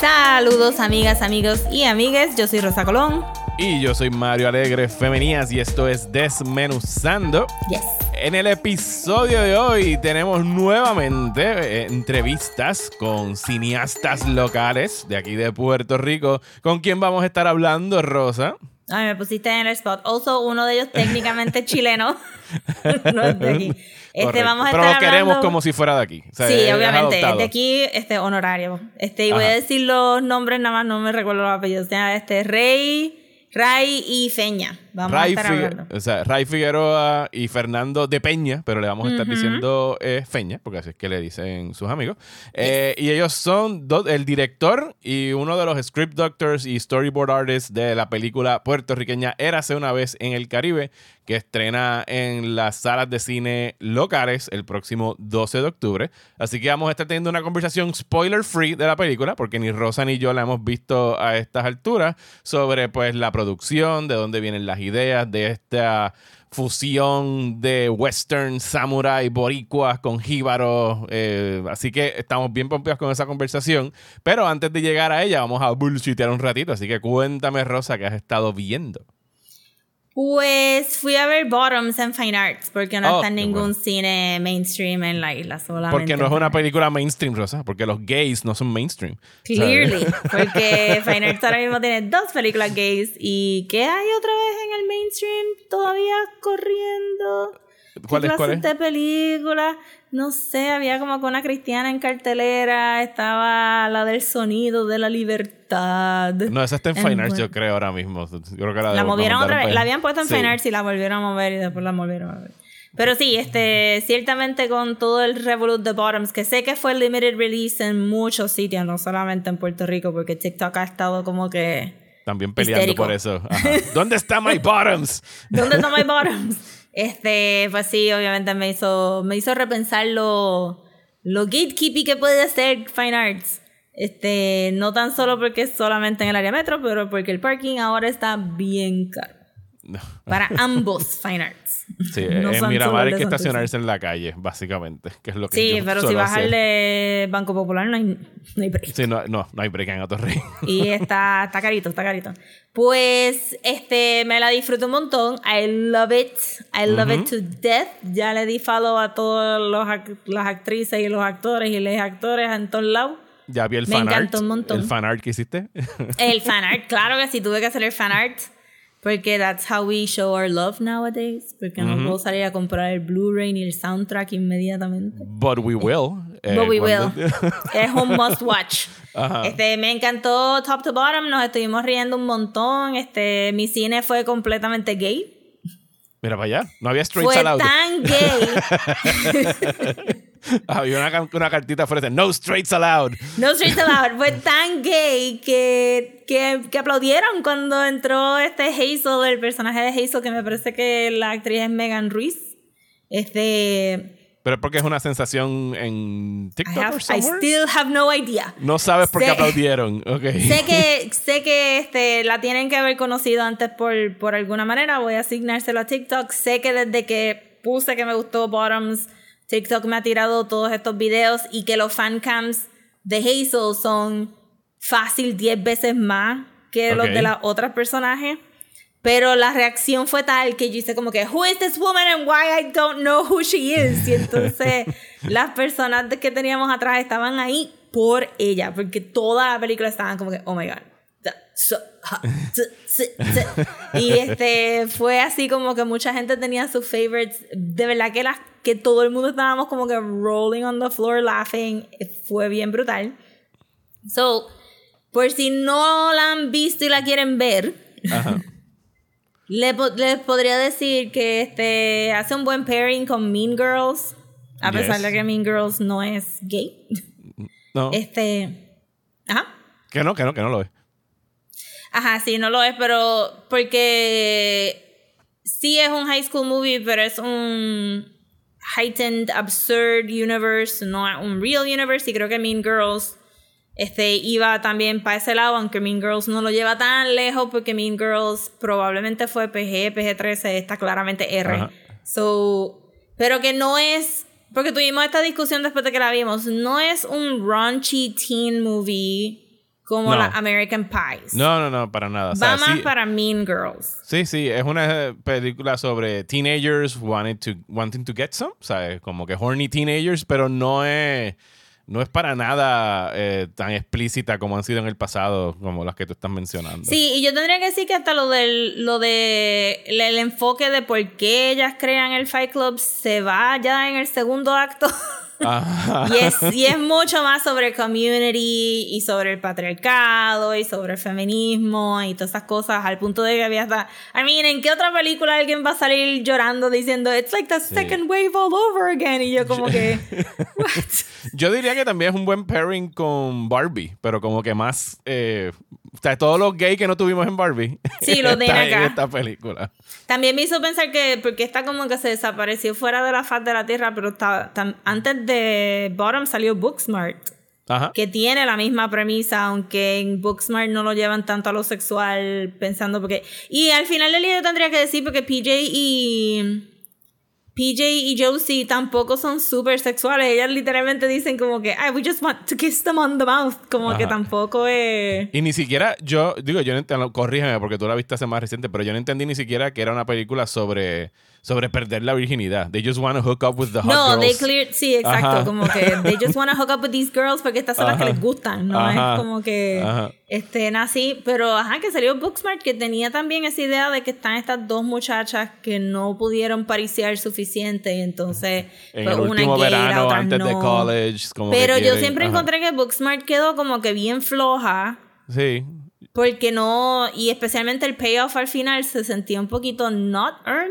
Saludos amigas, amigos y amigues, yo soy Rosa Colón. Y yo soy Mario Alegre Femenías y esto es Desmenuzando. Yes. En el episodio de hoy tenemos nuevamente eh, entrevistas con cineastas locales de aquí de Puerto Rico. ¿Con quién vamos a estar hablando, Rosa? Ay, me pusiste en el spot. Also, uno de ellos técnicamente chileno. no es de aquí. Este, vamos a Pero estar lo queremos hablando- como si fuera de aquí. O sea, Sí, es obviamente. Es de aquí, este, honorario. Este, y voy Ajá. a decir los nombres, nada más no me recuerdo los apellidos. O sea, este, Rey, Ray y Feña. Vamos Ray, a estar hablando. o sea, Ray Figueroa y Fernando de Peña, pero le vamos a estar diciendo eh, Feña, porque así es que le dicen sus amigos. Eh, y ellos son do- el director y uno de los script doctors y storyboard artists de la película puertorriqueña Érase una vez en el Caribe, que estrena en las salas de cine locales el próximo 12 de octubre. Así que vamos a estar teniendo una conversación spoiler free de la película, porque ni Rosa ni yo la hemos visto a estas alturas, sobre pues la producción, de dónde vienen las ideas de esta fusión de western, samurai, boricuas con jíbaros. eh, así que estamos bien pompeados con esa conversación. Pero antes de llegar a ella, vamos a bullshitear un ratito. Así que cuéntame, Rosa, que has estado viendo. Pues fui a ver Bottoms en Fine Arts, porque no Oh, está en ningún bueno. cine mainstream en la isla solamente. Porque no es una película mainstream, Rosa. Porque los gays no son mainstream. Clearly, ¿sabes? porque Fine Arts ahora mismo tiene dos películas gays y ¿qué hay otra vez en el mainstream todavía corriendo? ¿Qué ¿Cuál es? ¿Cuál es? de películas? No sé, había como que una cristiana en cartelera, estaba la del sonido de la libertad. No, esa está en Fine Arts, bueno. yo creo, ahora mismo. Yo creo que la, La movieron otra vez. La habían puesto en Sí. Fine Arts y la volvieron a mover y después la volvieron a ver. Pero sí, este, ciertamente con todo el Revolut de Bottoms, que sé que fue limited release en muchos sitios, no solamente en Puerto Rico, porque TikTok ha estado como que. También peleando Histérico. por eso. Ajá. ¿Dónde está My Bottoms? ¿Dónde está My Bottoms? Este, pues sí, obviamente me hizo, me hizo repensar lo, lo gatekeepy que puede hacer Fine Arts. Este, no tan solo porque es solamente en el área metro, pero porque el parking ahora está bien caro. Para ambos Fine Arts. Sí, No en Miramar hay que estacionarse en la calle, básicamente, que es lo que Sí, yo pero si vas al de Banco Popular no hay, no hay break. Sí, no, no, no hay break en Atorrey. Y está, está carito, está carito. Pues este me la disfruto un montón. I love it. I love it to death. Ya le di follow a todas las actrices y los actores y los actores en todos lados. Ya vi el Me fan encantó art. un montón. El fan art que hiciste. El fan art, claro que sí, tuve que hacer el fan art. Porque that's how we show our love nowadays. Porque no puedo salir a comprar el Blu-ray ni el soundtrack inmediatamente. But we will. eh, But we will. es un must watch. Ajá. Este, me encantó top to bottom, nos estuvimos riendo un montón. Este, mi cine fue completamente gay. Mira para allá. No había straight Fue tan gay. Había una, una cartita fuerte. No straights allowed. No straight allowed. Fue tan gay que, que, que aplaudieron cuando entró este Hazel, el personaje de Hazel, que me parece que la actriz es Megan Ruiz. Este. Pero es porque es una sensación en I, TikTok have- or I still have no idea. No sabes por qué Sé- aplaudieron. Ok. Sé que, sé que este, la tienen que haber conocido antes por, por alguna manera. Voy a asignárselo a TikTok. Sé que desde que puse que me gustó Bottoms, TikTok me ha tirado todos estos videos y que los fancams de Hazel son fácil 10 veces más que los de las otras personajes. Pero la reacción fue tal que yo hice como que, Who is this woman and why I don't know who she is? Y entonces las personas que teníamos atrás estaban ahí por ella, porque toda la película estaban como que, oh my god. Da- so- ha- tsu- tsu- tsu". Y este fue así como que mucha gente tenía sus favorites. De verdad que, las, que todo el mundo estábamos como que rolling on the floor laughing. Fue bien brutal. So, por si no la han visto y la quieren ver, Ajá. les podría decir que este hace un buen pairing con Mean Girls, a pesar Yes. de que Mean Girls no es gay. No. Este, ajá, Que no, que no, que no lo es. Ajá, sí, no lo es, pero porque sí es un high school movie, pero es un heightened, absurd universe, no un real universe. Y creo que Mean Girls este, iba también para ese lado, aunque Mean Girls no lo lleva tan lejos, porque Mean Girls probablemente fue PG, PG-13, está claramente R. Ajá. So, pero que no es porque tuvimos esta discusión después de que la vimos, no es un raunchy teen movie como No. la American Pies. No, no, no, para nada. O sea, Va más sí, para Mean Girls. sí, sí, es una película sobre teenagers wanting to, wanting to get some, ¿sabes? Como que horny teenagers, pero no es, no es para nada eh, tan explícita como han sido en el pasado, como las que tú estás mencionando. Sí, y yo tendría que decir que hasta lo del lo de el, el enfoque de por qué ellas crean el Fight Club se va ya en el segundo acto. Ajá. y, es, y es mucho más sobre community y sobre el patriarcado y sobre el feminismo y todas esas cosas al punto de que había hasta I mean, ¿en qué otra película alguien va a salir llorando diciendo it's like the second wave all over again? Y yo como que what? Yo diría que también es un buen pairing con Barbie, pero como que más. Eh, o sea, todos los gays que no tuvimos en Barbie. Sí, los de acá. en esta película. También me hizo pensar que, porque está como que se desapareció fuera de la faz de la tierra, pero está, tam- antes de Bottom salió Booksmart, Ajá. que tiene la misma premisa, aunque en Booksmart no lo llevan tanto a lo sexual, pensando porque... Y al final del día yo tendría que decir, porque PJ y... PJ y Josie tampoco son súper sexuales. Ellas literalmente dicen como que, "Ay, we just want to kiss them on the mouth. Como que tampoco es... Y ni siquiera, yo digo, yo no entiendo, corrígeme porque tú la viste hace más reciente, pero yo no entendí ni siquiera que era una película sobre, sobre perder la virginidad. They just want to hook up with the hot No, they girls. clear, sí, exacto, Ajá. como que they just want to hook up with these girls porque estas son las que Ajá. les gustan, no Ajá. es como que Ajá. estén así, pero ajá, que salió Booksmart que tenía también esa idea de que están estas dos muchachas que no pudieron pariciar suficiente y entonces en pues, el una último gay, la verano, otra antes de no. college. Como Pero yo siempre ajá. encontré que Booksmart quedó como que bien floja. Sí. Porque no, y especialmente el payoff al final se sentía un poquito not earned.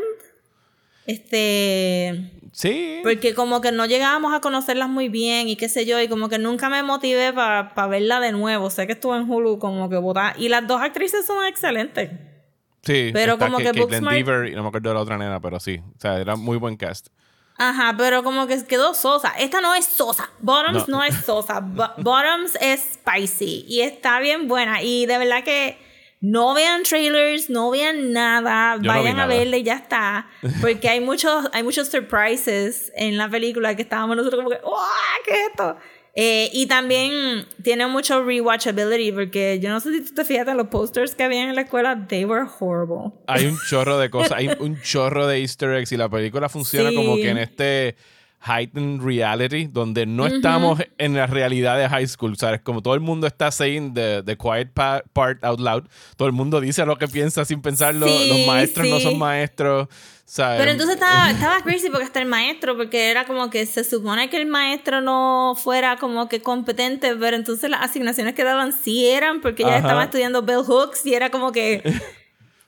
Este, Sí. porque como que no llegábamos a conocerlas muy bien y qué sé yo, y como que nunca me motivé para verla de nuevo. Sé que estuvo en Hulu como que botada. Y las dos actrices son excelentes. sí. pero como que Caitlin Booksmart- Deaver y no me acuerdo de la otra nena, pero sí. O sea, era muy buen cast. Ajá, pero como que quedó sosa. Esta no es sosa. Bottoms No. no, es sosa. Bo- Bottoms es spicy. Y está bien buena. Y de verdad que no vean trailers, no vean nada. Yo no vi Vayan a nada. y ya está. Porque hay muchos, hay muchos surprises en la película que estábamos nosotros como que, ¡Wow! ¿Qué es esto? Eh, y también tiene mucho rewatchability porque yo no sé si tú te fijas en los posters que había en la escuela, they were horrible. Hay un chorro de cosas, hay un chorro de easter eggs y la película funciona Sí. como que en este heightened reality donde no estamos en la realidad de high school, ¿sabes? Como todo el mundo está saying the, the quiet pa- part out loud, todo el mundo dice lo que piensa sin pensarlo, Sí, los maestros no sí. son maestros, ¿sabes? Pero entonces estaba, estaba crazy porque hasta el maestro, porque era como que se supone que el maestro no fuera como que competente, pero entonces las asignaciones que daban sí eran, porque Ajá. estaba estudiando bell hooks y era como que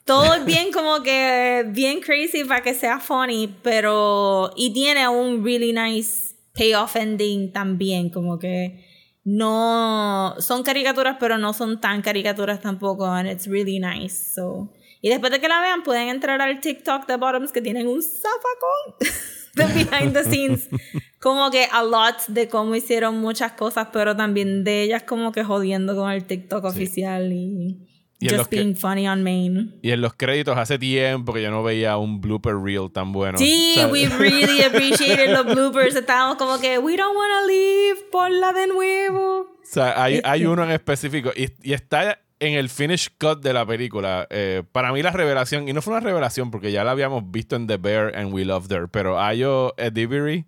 todo es bien como que bien crazy para que sea funny, pero y tiene un really nice payoff ending también, como que no son caricaturas, pero no son tan caricaturas tampoco, and it's really nice. So, y después de que la vean, pueden entrar al TikTok de Bottoms que tienen un zafacón de behind the scenes, como que a lot de cómo hicieron muchas cosas, pero también de ellas como que jodiendo con el TikTok oficial y, Y just que- being funny on main. Y en los créditos hace tiempo que yo no veía un blooper reel tan bueno. Sí, ¿sabes? we really appreciated los bloopers. Estábamos como que, we don't want to leave, ponla de nuevo. O sea, hay, Este. hay uno en específico y, y está en el finish cut de la película. Eh, para mí la revelación, y no fue una revelación porque ya la habíamos visto en The Bear and We Loved Her, pero Ayo Edibiri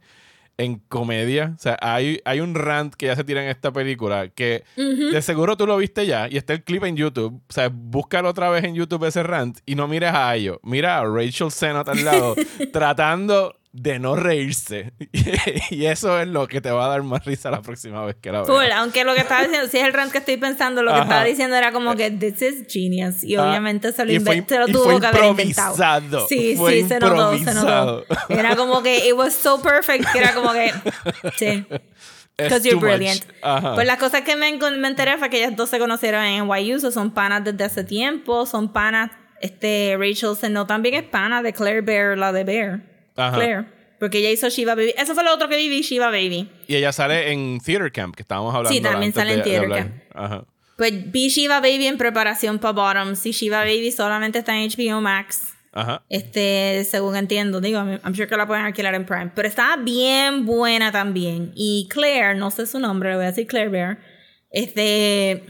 en comedia, o sea, hay, hay un rant que ya se tira en esta película que de seguro tú lo viste ya y está el clip en YouTube. O sea, búscalo otra vez en YouTube ese rant y no mires a Ayo, mira a Rachel Sennott al lado tratando de no reírse. y eso es lo que te va a dar más risa la próxima vez que la veas. Full, aunque lo que estaba diciendo, si es el rant que estoy pensando, lo que Ajá. estaba diciendo era como que this is genius. Y Ah, obviamente se lo, y fue inven- se lo tuvo que haber inventado. Sí, Fue sí, se notó, se notó. Era como que it was so perfect que era como que sí. Because you're brilliant. Pues las cosas que me, me enteré fue que ellas dos se conocieron en NYU, so son panas desde hace tiempo, son panas, este, Rachel Sennott también es pana de Claire Bear, la de Bear. Ajá. Claire. Porque ella hizo Shiva Baby. Eso fue lo otro que viví, Shiva Baby. Y ella sale en Theater Camp, que estábamos hablando. Sí, también sale en de- Theater. Camp. Ajá. Pues vi Shiva Baby en preparación para Bottoms y Shiva Baby solamente está en HBO Max. Ajá. Este, según entiendo, digo, I'm sure que la pueden alquilar en Prime. Pero estaba bien buena también. Y Claire, no sé su nombre, le voy a decir Claire Bear. Este,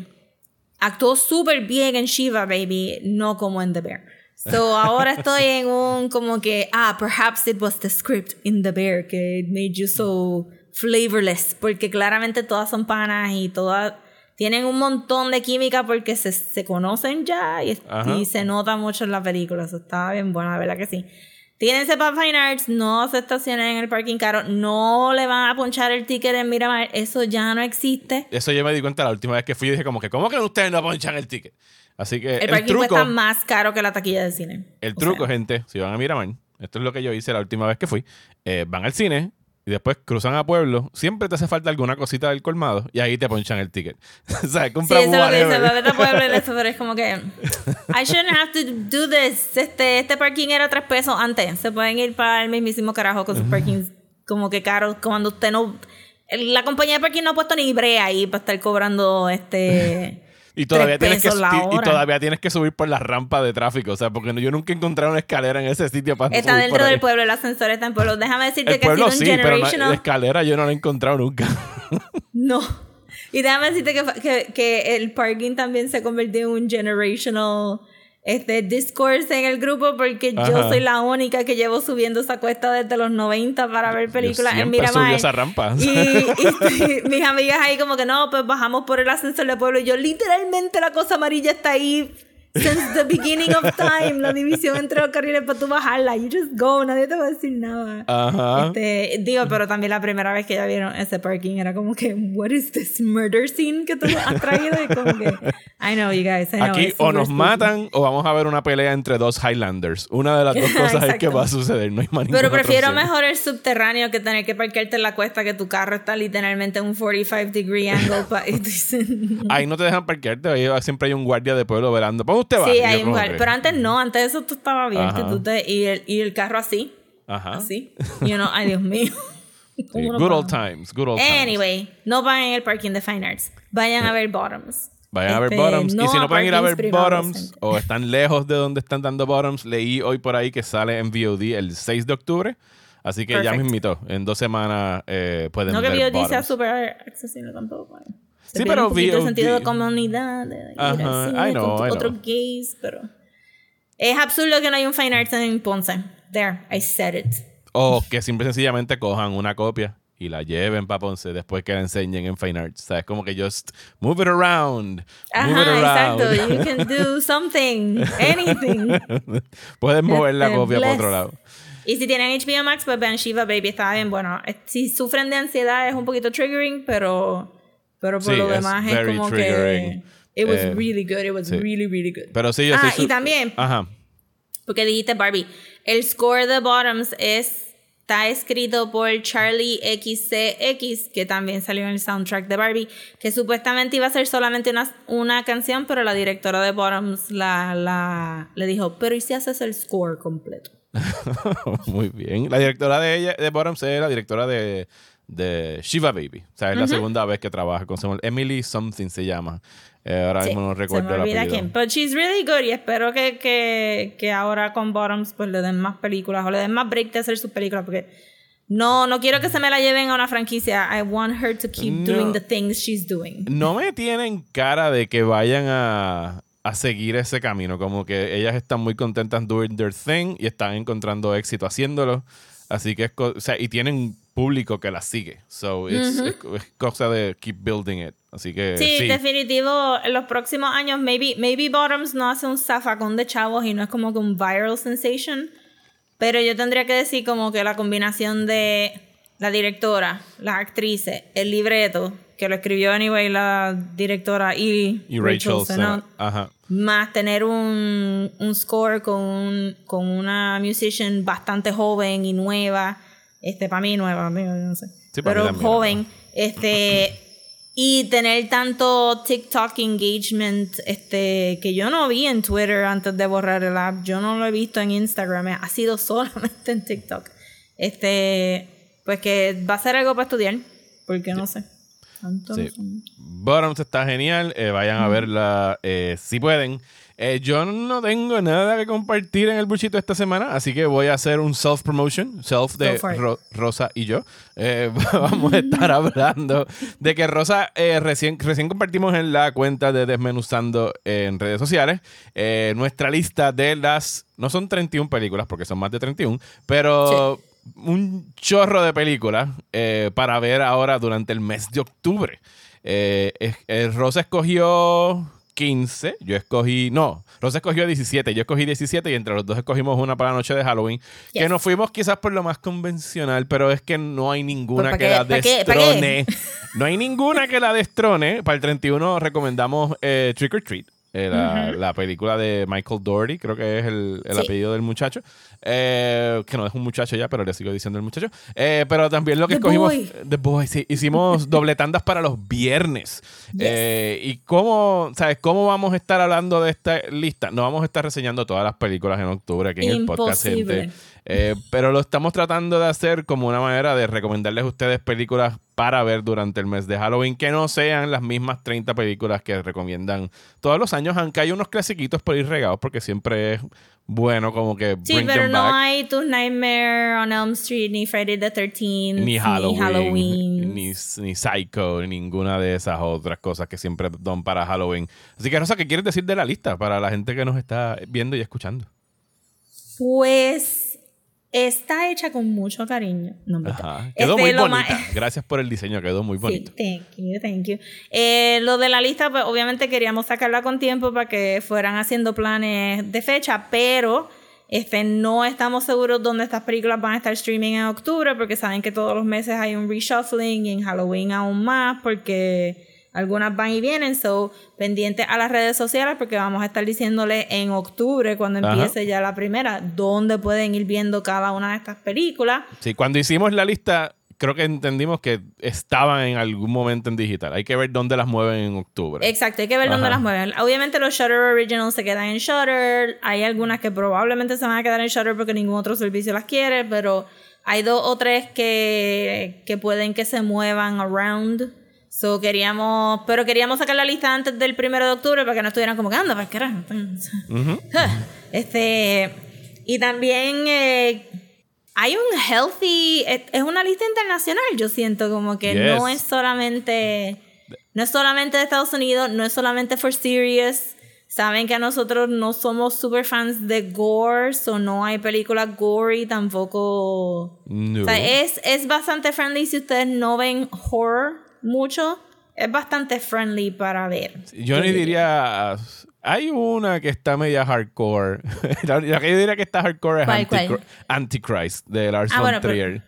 actuó súper bien en Shiva Baby, no como en The Bear. So ahora estoy en un como que, ah, perhaps it was the script in The Bear que made you so flavorless. Porque claramente todas son panas y todas tienen un montón de química porque se, se conocen ya y, y, se nota mucho en la película. Eso estaba bien bueno, la verdad que sí. Tírense para Fine Arts, no se estacionen en el parking caro, no le van a ponchar el ticket en Miramar, eso ya no existe. Eso yo me di cuenta la última vez que fui y dije como que, ¿cómo que ustedes no ponchan el ticket? Así que el, parking truco, cuesta más caro que la taquilla de cine. El truco, gente, si van a Miramar, esto es lo que yo hice la última vez que fui, eh, van al cine, y después cruzan a pueblo, siempre te hace falta alguna cosita del colmado y ahí te ponchan el ticket. o sea, compra sí, eso es lo que dice, vete a pueblo y eso, pero es como que I shouldn't have to do this. Este, este parking era tres pesos antes. Se pueden ir para el mismísimo carajo con sus parkings como que caros cuando usted no la compañía de parking no ha puesto ni brea ahí para estar cobrando este y todavía, tienes que, y, todavía tienes que subir por la rampa de tráfico. O sea, porque yo nunca he encontrado una escalera en ese sitio para Está dentro del pueblo, el ascensor está en pueblo. Déjame decirte que pueblo, ha sido un generational... Pero la escalera yo no la he encontrado nunca. no. Y déjame decirte que, que, que el parking también se convirtió en un generational este discourse en el grupo porque yo soy la única que llevo subiendo esa cuesta desde los 90 para ver películas en Miramar. esa rampa. Y, y, mis amigas ahí como que no, pues bajamos por el ascensor del pueblo y yo literalmente la cosa amarilla está ahí since the beginning of time, la división entre los carriles para tú bajarla. You just go, nadie te va a decir nada. Ajá. Este, digo, pero también la primera vez que ya vieron ese parking era como que, what is this murder scene que tú has traído? Y como que, I know, you guys, I know. Aquí o nos matan o vamos a ver una pelea entre dos Highlanders. Una de las dos cosas es que va a suceder, no hay más Pero prefiero mejor el subterráneo que tener que parquearte en la cuesta que tu carro está literalmente en un 45 degree angle. ahí no te dejan parquearte, ahí siempre hay un guardia de pueblo velando. Sí, hay igual. Pero antes no, antes eso tú estaba bien. Que tú te, y, el, y el carro así. Ajá. Así. You know, ay Dios mío. good old times, good old times. Anyway, no vayan el parking de Fine Arts. Vayan a ver Bottoms. Vayan a ver este, Bottoms. y si no pueden ir a ver Bottoms o están lejos de donde están dando Bottoms, leí hoy por ahí que sale en VOD el 6 de octubre. Así que ya me invitó. En dos semanas eh, pueden ver No que VOD sea súper accesible tampoco. Sí, pero un el sentido de comunidad, de Ajá, I know, con otros gays, pero es absurdo que no hay un Fine Arts en Ponce. There, I said it. O que simple sencillamente cojan una copia y la lleven para Ponce después que la enseñen en Fine Arts. O sea, es como que just move it around. Ajá, move it around. exacto. You can do something, anything. Puedes mover la copia para otro lado. Y si tienen HBO Max, pues vean Shiva Baby, está bien. Bueno, si sufren de ansiedad es un poquito triggering, pero pero por lo demás es como que. It was eh, really good. It was really, really good. Pero sí, yo Ah, y también. Ajá. Porque dijiste Barbie. El score de Bottoms es, está escrito por Charlie XCX, que también salió en el soundtrack de Barbie, que supuestamente iba a ser solamente una, una canción, pero la directora de Bottoms la, la, le dijo, pero ¿y si haces el score completo? Muy bien. La directora de ella, de Bottoms es la directora de de Shiva Baby. O sea, es la segunda vez que trabaja con Samuel. Emily Something se llama. Eh, ahora mismo no recuerdo se me olvida quién. Pero she's really good y espero que, que, que, ahora con Bottoms pues le den más películas o le den más break de hacer sus películas porque no, no quiero que se me la lleven a una franquicia. I want her to keep doing the things she's doing. No me tienen cara de que vayan a, a seguir ese camino. Como que ellas están muy contentas doing their thing y están encontrando éxito haciéndolo. Así que es, o sea, y tienen público que la sigue. So, it's, es, cosa de keep building it. Así que. Sí, definitivo. En los próximos años, maybe, maybe Bottoms no hace un zafacón de chavos y no es como que un viral sensation. Pero yo tendría que decir como que la combinación de la directora, las actrices, el libreto, que lo escribió anyway la directora y, y Rachel, más tener un, un score con, con una musician bastante joven y nueva este, para mí nueva, no sé. pero joven, este, y tener tanto TikTok engagement, este, que yo no vi en Twitter antes de borrar el app, yo no lo he visto en Instagram, ha sido solamente en TikTok. Este, pues que va a ser algo para estudiar, porque no sé. Bottoms está genial, eh, vayan a verla eh, si pueden. Eh, yo no tengo nada que compartir en el bullshit esta semana, así que voy a hacer un self-promotion, self de Rosa y yo. Eh, vamos a estar hablando de que Rosa eh, recién, recién compartimos en la cuenta de Desmenuzando en redes sociales nuestra lista de las, no son 31 películas porque son más de 31, pero... un chorro de películas para ver ahora durante el mes de octubre. Rosa escogió 15, yo escogí, no, Rosa escogió 17, yo escogí 17 y entre los dos escogimos una para la noche de Halloween, que nos fuimos quizás por lo más convencional, pero es que no hay ninguna que la destrone. No hay ninguna que la destrone. Para el 31 recomendamos eh, Trick or Treat. Eh, la, película de Michael Doherty, creo que es el, apellido del muchacho. Eh, que no es un muchacho ya, pero le sigo diciendo el muchacho. Eh, pero también lo que escogimos. The Boy, sí. Hicimos doble tandas para los viernes. y cómo, ¿sabes? ¿Cómo vamos a estar hablando de esta lista? No vamos a estar reseñando todas las películas en octubre aquí en el podcast, gente. Eh, pero lo estamos tratando de hacer como una manera de recomendarles a ustedes películas para ver durante el mes de Halloween que no sean las mismas 30 películas que recomiendan todos los años, aunque hay unos clasiquitos por ir regados porque siempre es bueno como que Sí, pero no hay tus Nightmare on Elm Street ni Friday the 13th ni Halloween ni, ni, Psycho ni ninguna de esas otras cosas que siempre dan para Halloween. Así que Rosa, ¿qué quieres decir de la lista para la gente que nos está viendo y escuchando? Pues Está hecha con mucho cariño. No, Quedó muy bonita. Gracias por el diseño, quedó muy bonito. Sí, thank you, thank you. Eh, lo de la lista, pues obviamente queríamos sacarla con tiempo para que fueran haciendo planes de fecha, pero este, no estamos seguros dónde estas películas van a estar streaming en octubre, porque saben que todos los meses hay un reshuffling y en Halloween aún más, porque algunas van y vienen, so pendiente a las redes sociales porque vamos a estar diciéndole en octubre, cuando empiece ya la primera, dónde pueden ir viendo cada una de estas películas. Sí, cuando hicimos la lista, creo que entendimos que estaban en algún momento en digital. Hay que ver dónde las mueven en octubre. Exacto, hay que ver dónde las mueven. Obviamente los Shutter Originals se quedan en Shutter. Hay algunas que probablemente se van a quedar en Shutter porque ningún otro servicio las quiere, pero hay dos o tres que, que pueden que se muevan around So queríamos, pero queríamos sacar la lista antes del primero de octubre para que no estuvieran como que anda, para qué Este, y también eh, hay un healthy, es una lista internacional, yo siento como que no es solamente, no es solamente de Estados Unidos, no es solamente for serious. Saben que nosotros no somos super fans de gore, o no hay películas gory tampoco. O sea, es, es bastante friendly si ustedes no ven horror mucho, es bastante friendly para ver. Yo ni diría. Hay una que está media hardcore. la, que yo diría que está hardcore es Antichrist de Lars ah, von Trier.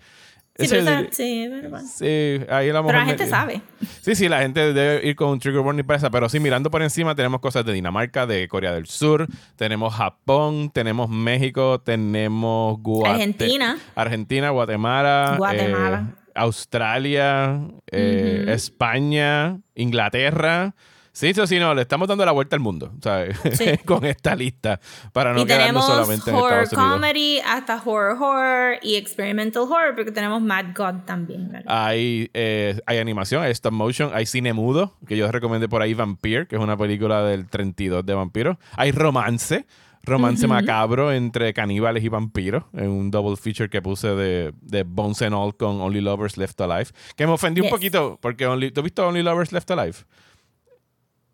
Sí, pero, sí, sí, ahí la Pero la gente sabe. Sí, sí, la gente debe ir con un trigger warning para esa. Pero sí, mirando por encima, tenemos cosas de Dinamarca, de Corea del Sur, tenemos Japón, tenemos México, tenemos Argentina. Argentina, Guatemala. Guatemala. Eh, Australia, eh, España, Inglaterra. Sí, eso sí, no, le estamos dando la vuelta al mundo, ¿sabes? Con esta lista, para no quedarnos solamente en horror Estados comedy, hasta horror horror y experimental horror, porque tenemos Mad God también, ¿verdad? Hay, eh, hay animación, hay stop motion, hay cine mudo, que yo recomendé por ahí Vampire, que es una película del 32 de vampiros. Hay romance, romance macabro entre caníbales y vampiros en un double feature que puse de, de Bones and All con Only Lovers Left Alive. Que me ofendí un poquito porque only, ¿tú has visto Only Lovers Left Alive?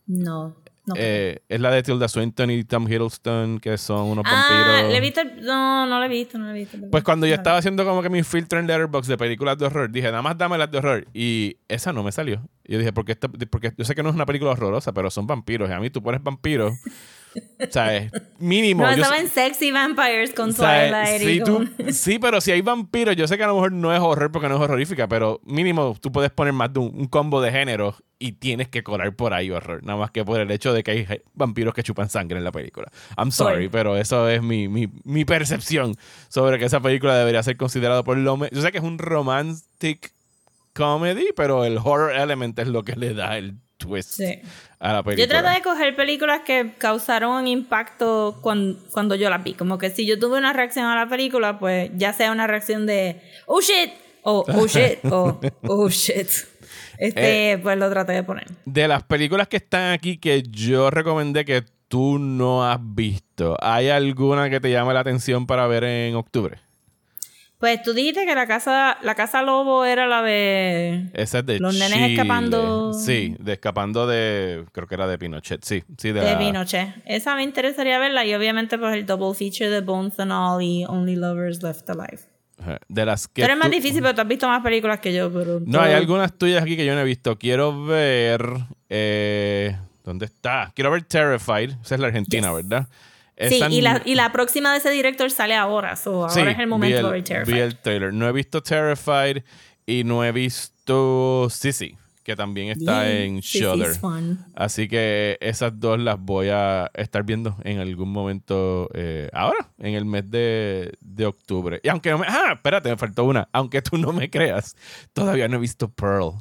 No. Eh, es la de Tilda Swinton y Tom Hiddleston, que son unos ah, vampiros. ¿le he visto? No, no lo he visto, no lo he visto. Pues cuando yo estaba haciendo como que mi filtro en Letterboxd de películas de horror, dije, nada más dame las de horror. Y esa no me salió. Y yo dije, porque, porque yo sé que no es una película horrorosa, pero son vampiros. Y a mí tú pones vampiros ¿Sabes? Mínimo. No, estaba en Sexy Vampires con Twilight. Sí, sí, pero si hay vampiros, yo sé que a lo mejor no es horror porque no es horrorífica, pero mínimo tú puedes poner más de un, combo de género y tienes que colar por ahí horror. Nada más que por el hecho de que hay vampiros que chupan sangre en la película. I'm sorry, pero eso es mi, mi, mi, percepción sobre que esa película debería ser considerada por lo Yo sé que es un romantic comedy, pero el horror element es lo que le da el twist a la película. Yo trato de coger películas que causaron un impacto cuando, cuando yo las vi. Como que si yo tuve una reacción a la película, pues ya sea una reacción de oh shit, o oh shit, o oh shit. Este, eh, pues lo traté de poner. De las películas que están aquí que yo recomendé que tú no has visto, ¿hay alguna que te llame la atención para ver en octubre? Pues tú dijiste que la casa, la casa lobo era la de. Esa es de Los nenes Chile. escapando. Sí, de escapando de. Creo que era de Pinochet. Sí, sí, de, De la- Pinochet. Esa me interesaría verla y obviamente pues el double feature de Bones and All y Only Lovers Left Alive. De las que. Tú eres más tú- difícil, pero tú has visto más películas que yo, pero... No, hay algunas tuyas aquí que yo no he visto. Quiero ver. eh, ¿Dónde está? Quiero ver Terrified. Esa es la Argentina, Yes. ¿verdad? Sí, Esa y la, y la próxima de ese director sale ahora, so ahora Sí, es el momento vi de el, ver Terrified. vi el trailer. No he visto Terrified y no he visto Sissy, que también está Yeah, en Shudder. Así que esas dos las voy a estar viendo en algún momento eh, ahora, en el mes de, de octubre. Y aunque no me... Ah, espérate, me faltó una. Aunque tú no me creas, todavía no he visto Pearl.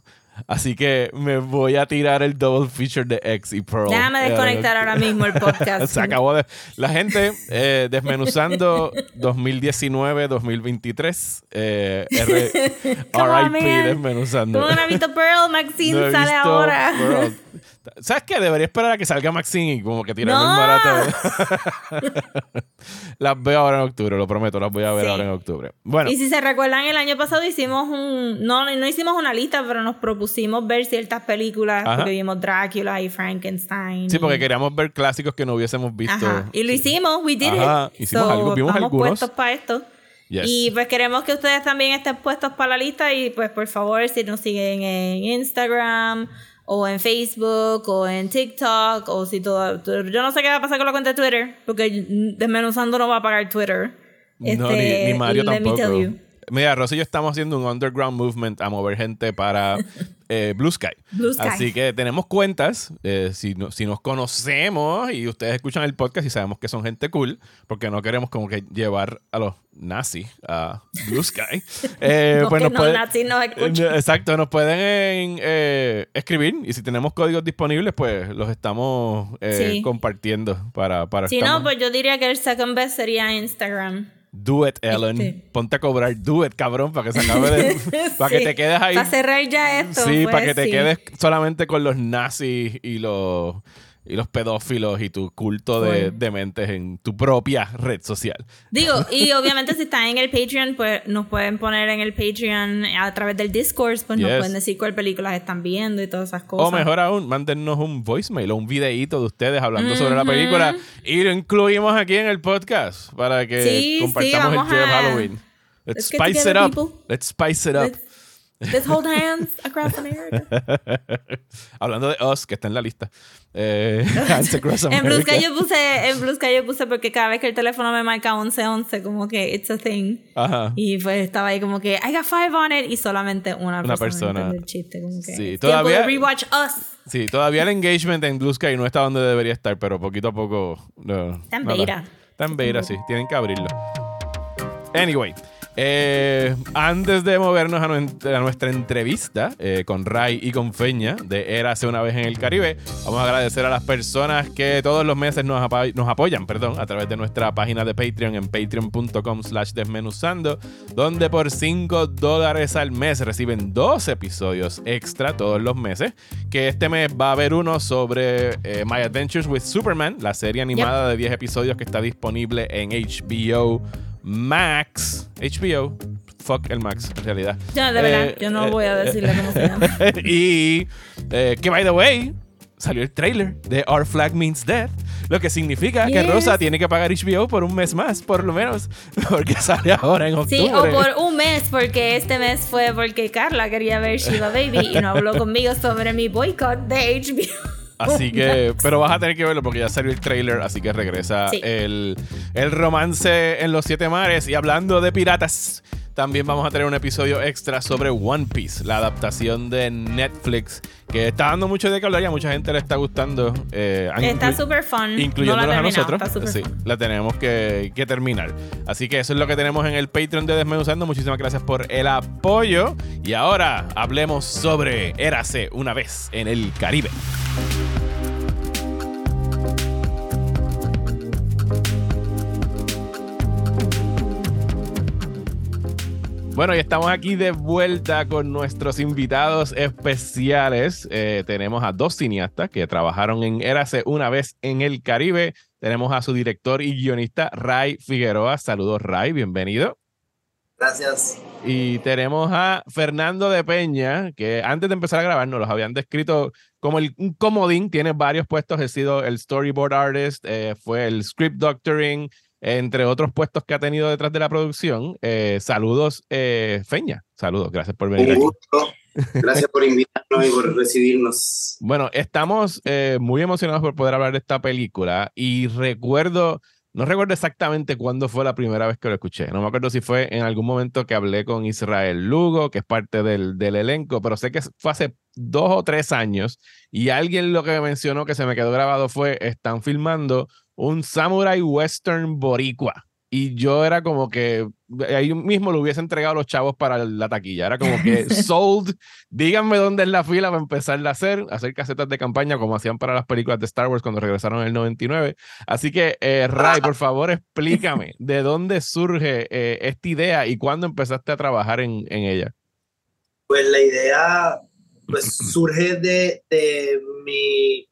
Así que me voy a tirar el double feature de X y Pearl. Déjame Eh, desconectar ahora mismo el podcast. Se acabó de... La gente eh, desmenuzando 2019-2023. Eh, R- RIP desmenuzando. ¿Cómo no has visto Pearl? Maxine No he sale ahora. Pearl. ¿Sabes qué? Debería esperar a que salga Maxine y como que tirarme No. el barato. las veo ahora en octubre, lo prometo, las voy a ver Sí. ahora en octubre. Bueno, Y si se recuerdan, el año pasado hicimos un... No, no hicimos una lista, pero nos propusimos ver ciertas películas. Ajá. Porque vimos Drácula y Frankenstein. sí, porque queríamos ver clásicos que no hubiésemos visto. Ajá. Y lo hicimos, we did Ajá, it. hicimos algo, vimos algunos. puestos para esto. Yes. Y pues queremos que ustedes también estén puestos para la lista y pues por favor si nos siguen en Instagram o en Facebook o en TikTok o si todo... Yo no sé qué va a pasar con la cuenta de Twitter porque Desmenuzando no va a pagar Twitter. No, Este, ni, ni Mario tampoco. Mira, Rosy y yo estamos haciendo un underground movement a mover gente para eh, Blue Sky. Blue Sky. Así que tenemos cuentas. eh, si, no- si nos conocemos y ustedes escuchan el podcast y sabemos que son gente cool, porque no queremos como que llevar a los nazis a Blue Sky. eh, No, pues que nos no, pueden- nazis nos escuchan. eh, Exacto, nos pueden escribir y si tenemos códigos disponibles, pues los estamos Sí. compartiendo para, para Si no, pues yo diría que el second best sería Instagram. Do it, Ellen. Este. Ponte a cobrar. Do it, cabrón, para que se acabe de. para que te quedes ahí. Para cerrar ya esto. sí, pues, para que te sí. quedes solamente con los nazis y los, y los pedófilos y tu culto de, de mentes en tu propia red social. Digo, y obviamente si están en el Patreon, pues nos pueden poner en el Patreon a través del Discord, pues nos pueden decir cuál películas están viendo y todas esas cosas. O mejor aún, mándennos un voicemail o un videíto de ustedes hablando sobre la película y lo incluimos aquí en el podcast para que Sí, sí, compartamos vamos el día de a- Halloween. Let's spice it up. people. Let's spice it up. Let's, let's hold hands across America. Hablando de Us, que está en la lista. Eh, Hands Across en Blue America. Sky yo puse, en Blue Sky yo puse porque cada vez que el teléfono me marca 1111, como que it's a thing. Ajá. Y pues estaba ahí como que I got five on it y solamente una, Una persona, persona. el chiste, como que Sí, todavía- rewatch us. Sí, todavía el engagement en Blue Sky no está donde debería estar, pero poquito a poco. no, Está en beta. Está en beta, sí. Tienen que abrirlo. Anyway, eh, antes de movernos a, nuestra entrevista eh, con Ray y con Feña de Érase una vez en el Caribe, vamos a agradecer a las personas que todos los meses nos apoyan perdón, a través de nuestra página de Patreon en patreon.com slash desmenuzando, donde por 5 dólares al mes reciben dos episodios extra todos los meses, que este mes va a haber uno sobre eh, My Adventures with Superman, la serie animada de 10 episodios que está disponible en HBO Max. HBO. Fuck el Max, en realidad. Yo, de verdad, Eh, yo no eh, voy a decirle cómo se llama. y eh, que, by the way, salió el trailer de Our Flag Means Death. Lo que significa que Yes. Rosa tiene que pagar HBO por un mes más, por lo menos. Porque sale ahora en octubre. Sí, o por un mes, porque este mes fue porque Carla quería ver Shiva Baby y no habló conmigo sobre mi boicot de HBO. Así que, pero vas a tener que verlo porque ya salió el trailer, así que regresa Sí. el, el romance en los siete mares. Y hablando de piratas, también vamos a tener un episodio extra sobre One Piece, la adaptación de Netflix, que está dando mucho de que hablar y a mucha gente le está gustando. eh, Está súper fun. Incluyéndonos no a nosotros. Está Sí, fun. la tenemos que, que terminar. Así que eso es lo que tenemos en el Patreon de Desmenuzando. Muchísimas gracias por el apoyo. Y ahora hablemos sobre Érase una vez en el Caribe. Bueno, y estamos aquí de vuelta con nuestros invitados especiales. Eh, tenemos a dos cineastas que trabajaron en Érase una vez en el Caribe. Tenemos a su director y guionista, Ray Figueroa. Saludos, Ray, bienvenido. Gracias. Y tenemos a Fernando de Peña, que antes de empezar a grabar nos los habían descrito como el, un comodín, tiene varios puestos, ha sido el storyboard artist, eh, fue el script doctoring, entre otros puestos que ha tenido detrás de la producción. Eh, saludos, eh, Feña. Saludos, gracias por venir. Un gusto. Gracias por invitarnos y por recibirnos. Bueno, estamos eh, muy emocionados por poder hablar de esta película y recuerdo, no recuerdo exactamente cuándo fue la primera vez que lo escuché. No me acuerdo si fue en algún momento que hablé con Israel Lugo, que es parte del, del elenco, pero sé que fue hace dos o tres años y alguien lo que me mencionó que se me quedó grabado fue, están filmando un samurai western boricua. Y yo era como que ahí mismo lo hubiese entregado a los chavos para la taquilla. Era como que sold, díganme dónde es la fila para empezar a hacer, hacer casetas de campaña como hacían para las películas de Star Wars cuando regresaron en el 99. Así que, eh, Ray, por favor, explícame de dónde surge eh, esta idea y cuándo empezaste a trabajar en, en ella. Pues la idea pues, surge de, de mi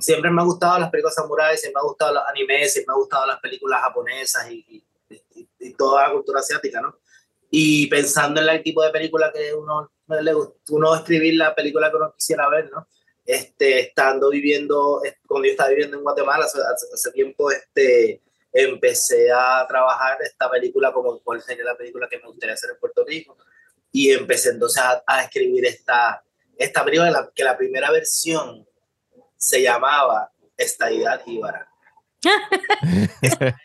siempre me ha gustado las películas samuráis, siempre me ha gustado los animes, siempre me ha gustado las películas japonesas y, y, y, toda la cultura asiática, ¿no? Y pensando en el tipo de película que uno le uno escribir la película que uno quisiera ver, ¿no? Este, estando viviendo, cuando yo estaba viviendo en Guatemala hace, hace tiempo, este, empecé a trabajar esta película como cuál sería la película que me gustaría hacer en Puerto Rico y empecé entonces a, a escribir esta, esta película, la, que la primera versión se llamaba Estadidad Jíbara.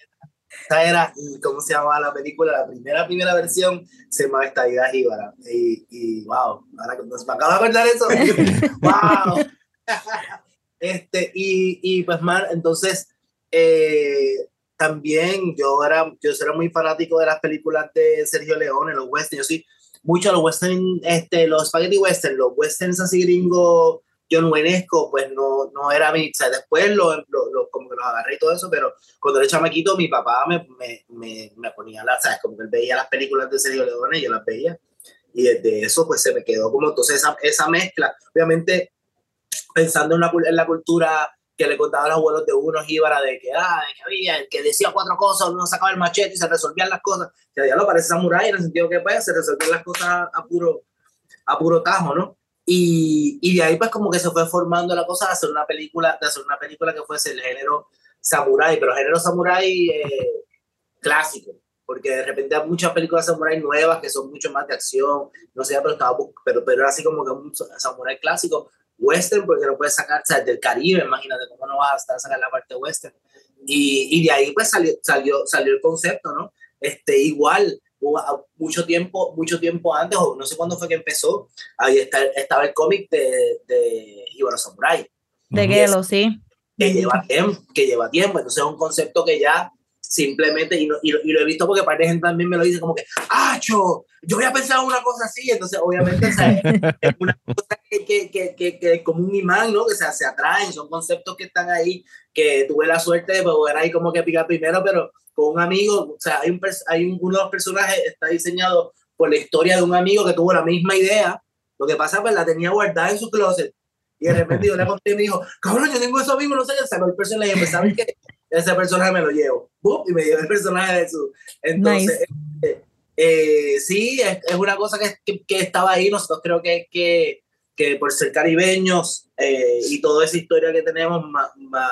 Esta era, ¿cómo se llamaba la película? La primera, primera versión se llamaba Estadidad Jíbara. Y, y wow, ahora nos acabo de acordar eso. wow. este, y, y pues, man, entonces, eh, también yo era, yo era muy fanático de las películas de Sergio Leone, los westerns. Yo sí, mucho los western, este, los spaghetti western, los westerns así gringos John Wenesco, pues no, no era mi, o sea, después lo, lo, lo, como que los agarré y todo eso, pero cuando era chamaquito mi papá me, me, me, me ponía las, ¿sabes? Como que él veía las películas de Sergio Leone y yo las veía, y desde eso pues se me quedó como entonces esa, esa mezcla, obviamente pensando en la, en la cultura que le contaba a los abuelos de uno, Jíbara, de que, ah, de que había, el que decía cuatro cosas, uno sacaba el machete y se resolvían las cosas, que ya lo parece samurái en el sentido que pues se resolvían las cosas a puro, a puro tajo, ¿no? Y, y, de ahí pues como que se fue formando la cosa de hacer una película, de hacer una película que fuese el género samurai, pero género samurai eh, clásico, porque de repente hay muchas películas samurai nuevas que son mucho más de acción, no sé, pero, estaba, pero, pero era así como que un samurai clásico, western, porque lo puedes sacar o sea, del Caribe, imagínate cómo no vas a estar sacar la parte western. Y, y de ahí pues salió, salió, salió el concepto, ¿no? Este, igual, mucho tiempo, mucho tiempo antes, o no sé cuándo fue que empezó, ahí está, estaba el cómic de, de Ibaro Samurai. De Gelo, sí. Que lleva, tiempo, que lleva tiempo, entonces es un concepto que ya simplemente, y, y, y, lo he visto porque parte de gente también me lo dice como que, ¡ah, yo, había pensado una cosa así! Entonces, obviamente, o sea, es una cosa que, que, que, que, que como un imán, ¿no? Que se, se atraen, son conceptos que están ahí, que tuve la suerte de poder ahí como que picar primero, pero con un amigo, o sea, hay, un, hay un, uno de los personajes está diseñado por la historia de un amigo que tuvo la misma idea, lo que pasa pues la tenía guardada en su closet, y de repente yo le conté y me dijo, cabrón, yo tengo eso mismo, no sé, sacó el personaje y ¿sabes qué? Ese personaje me lo llevo, ¡Bum! y me llevo el personaje de su... Entonces, nice. eh, eh, sí, es, es, una cosa que, que, que, estaba ahí, nosotros creo que, que, que por ser caribeños eh, y toda esa historia que tenemos, más, más,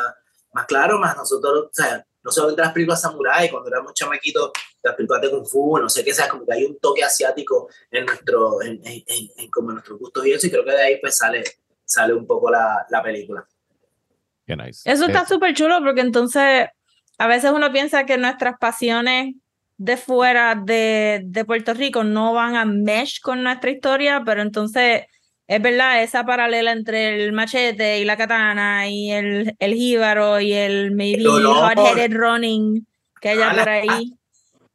más claro, más nosotros, o sea, no solamente las películas samurai, cuando éramos chamaquitos, las películas de Kung Fu, no sé qué sea, como que hay un toque asiático en, nuestro, en, en, en, como en nuestros gustos y eso, y creo que de ahí pues sale, sale un poco la, la película. Qué nice. Eso está súper chulo porque entonces a veces uno piensa que nuestras pasiones de fuera de, de Puerto Rico no van a mesh con nuestra historia, pero entonces es verdad, esa paralela entre el machete y la katana y el, el jíbaro y el maybe hard-headed running que haya ah, por ahí.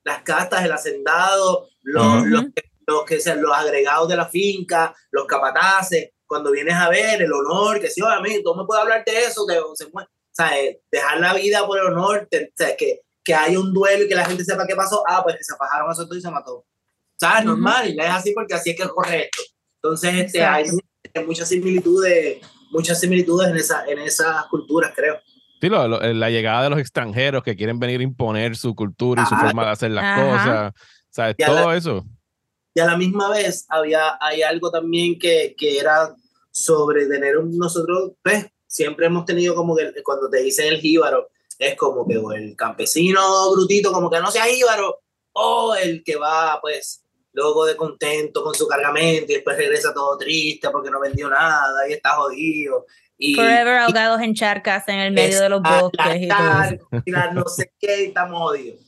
Las castas, el hacendado, los, uh -huh. los, los, que sean los agregados de la finca, los capataces, cuando vienes a ver el honor, que sí, obviamente, tú me puedes hablar de eso, de, se, o sea, dejar la vida por el honor, te, o sea, que, que haya un duelo y que la gente sepa qué pasó, ah, pues que se bajaron a eso y se mató. O ¿sabes? Normal, y la es así porque así es que es correcto. Entonces, este, hay muchas similitudes, muchas similitudes en, esa, en esas culturas, creo. Sí, la llegada de los extranjeros que quieren venir a imponer su cultura y su forma de hacer las cosas, ¿sabes? Todo eso. Y a la misma vez había, hay algo también que, que era sobre tener un, nosotros, pues, siempre hemos tenido como que cuando te dicen el jíbaro, es como que el campesino brutito, como que no sea jíbaro, o el que va, pues, luego de contento con su cargamento y después regresa todo triste porque no vendió nada y está jodido. Y, Forever ahogados en charcas en el medio de los bosques y no sé qué, estamos jodidos.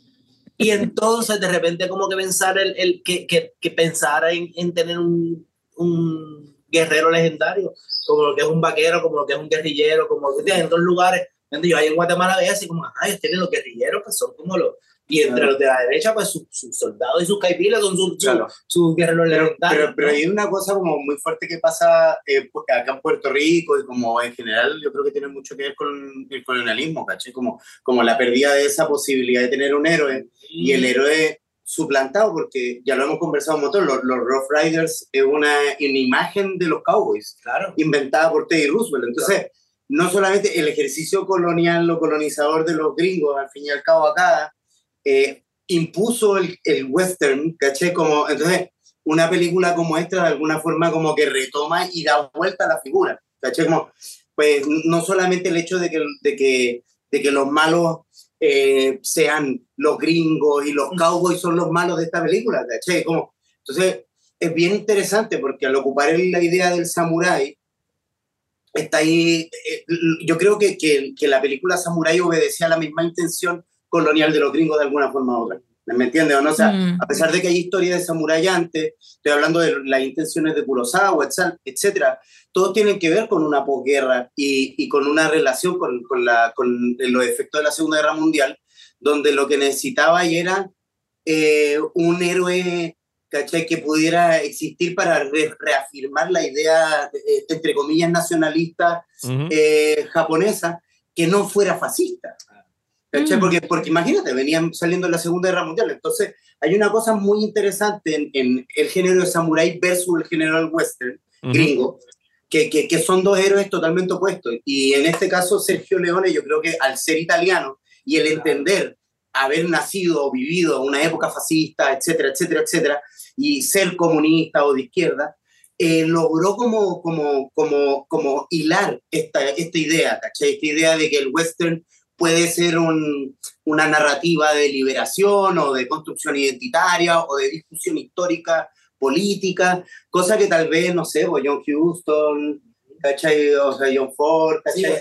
Y entonces de repente como que pensar el, el que, que, que pensar en, en tener un, un guerrero legendario, como lo que es un vaquero, como lo que es un guerrillero, como que en otros lugares. Yo ahí en Guatemala veía así como, ay, tienen los guerrilleros que son como los, y entre los de la derecha, pues sus su soldados y sus caipilas son sus su, guerreros legendarios. Pero, pero, hay una cosa como muy fuerte que pasa eh, acá en Puerto Rico y como en general yo creo que tiene mucho que ver con el colonialismo, ¿caché? Como, como la pérdida de esa posibilidad de tener un héroe y el héroe suplantado, porque ya lo hemos conversado un montón, los, los Rough Riders es una, una, imagen de los cowboys, claro. inventada por Teddy Roosevelt. Entonces, no solamente el ejercicio colonial o colonizador de los gringos, al fin y al cabo acá, eh, impuso el, el, western, ¿caché? Como, entonces, una película como esta, de alguna forma, como que retoma y da vuelta a la figura, ¿caché? Como, pues, no solamente el hecho de que, de que, de que los malos eh, sean los gringos y los cowboys son los malos de esta película, Como, entonces, es bien interesante porque al ocupar la idea del samurái, está ahí, eh, yo creo que, que, que, la película Samurai obedecía a la misma intención colonial de los gringos de alguna forma u otra. ¿Me entiendes? no? O sea, mm. a pesar de que hay historias de samurái antes, estoy hablando de las intenciones de Kurosawa, etcétera, todos tienen que ver con una posguerra y, y con una relación con, con, la, con los efectos de la Segunda Guerra Mundial, donde lo que necesitaba era eh, un héroe ¿cachai? que pudiera existir para reafirmar la idea, entre comillas, nacionalista eh, japonesa, que no fuera fascista. Mm. Porque, porque imagínate, venían saliendo en la Segunda Guerra Mundial. Entonces, hay una cosa muy interesante en, en el género de samurai versus el género western gringo, que, que, que, son dos héroes totalmente opuestos. Y en este caso, Sergio Leone, yo creo que al ser italiano y el entender haber nacido o vivido una época fascista, etcétera, etcétera, etcétera, y ser comunista o de izquierda, eh, logró como, como, como, como hilar esta, esta idea, ¿cachai? Esta idea de que el western puede ser un, una narrativa de liberación o de construcción identitaria o de discusión histórica, política, cosa que tal vez, no sé, pues, John Houston, ¿cachai? O sea, John Ford, ¿cachai?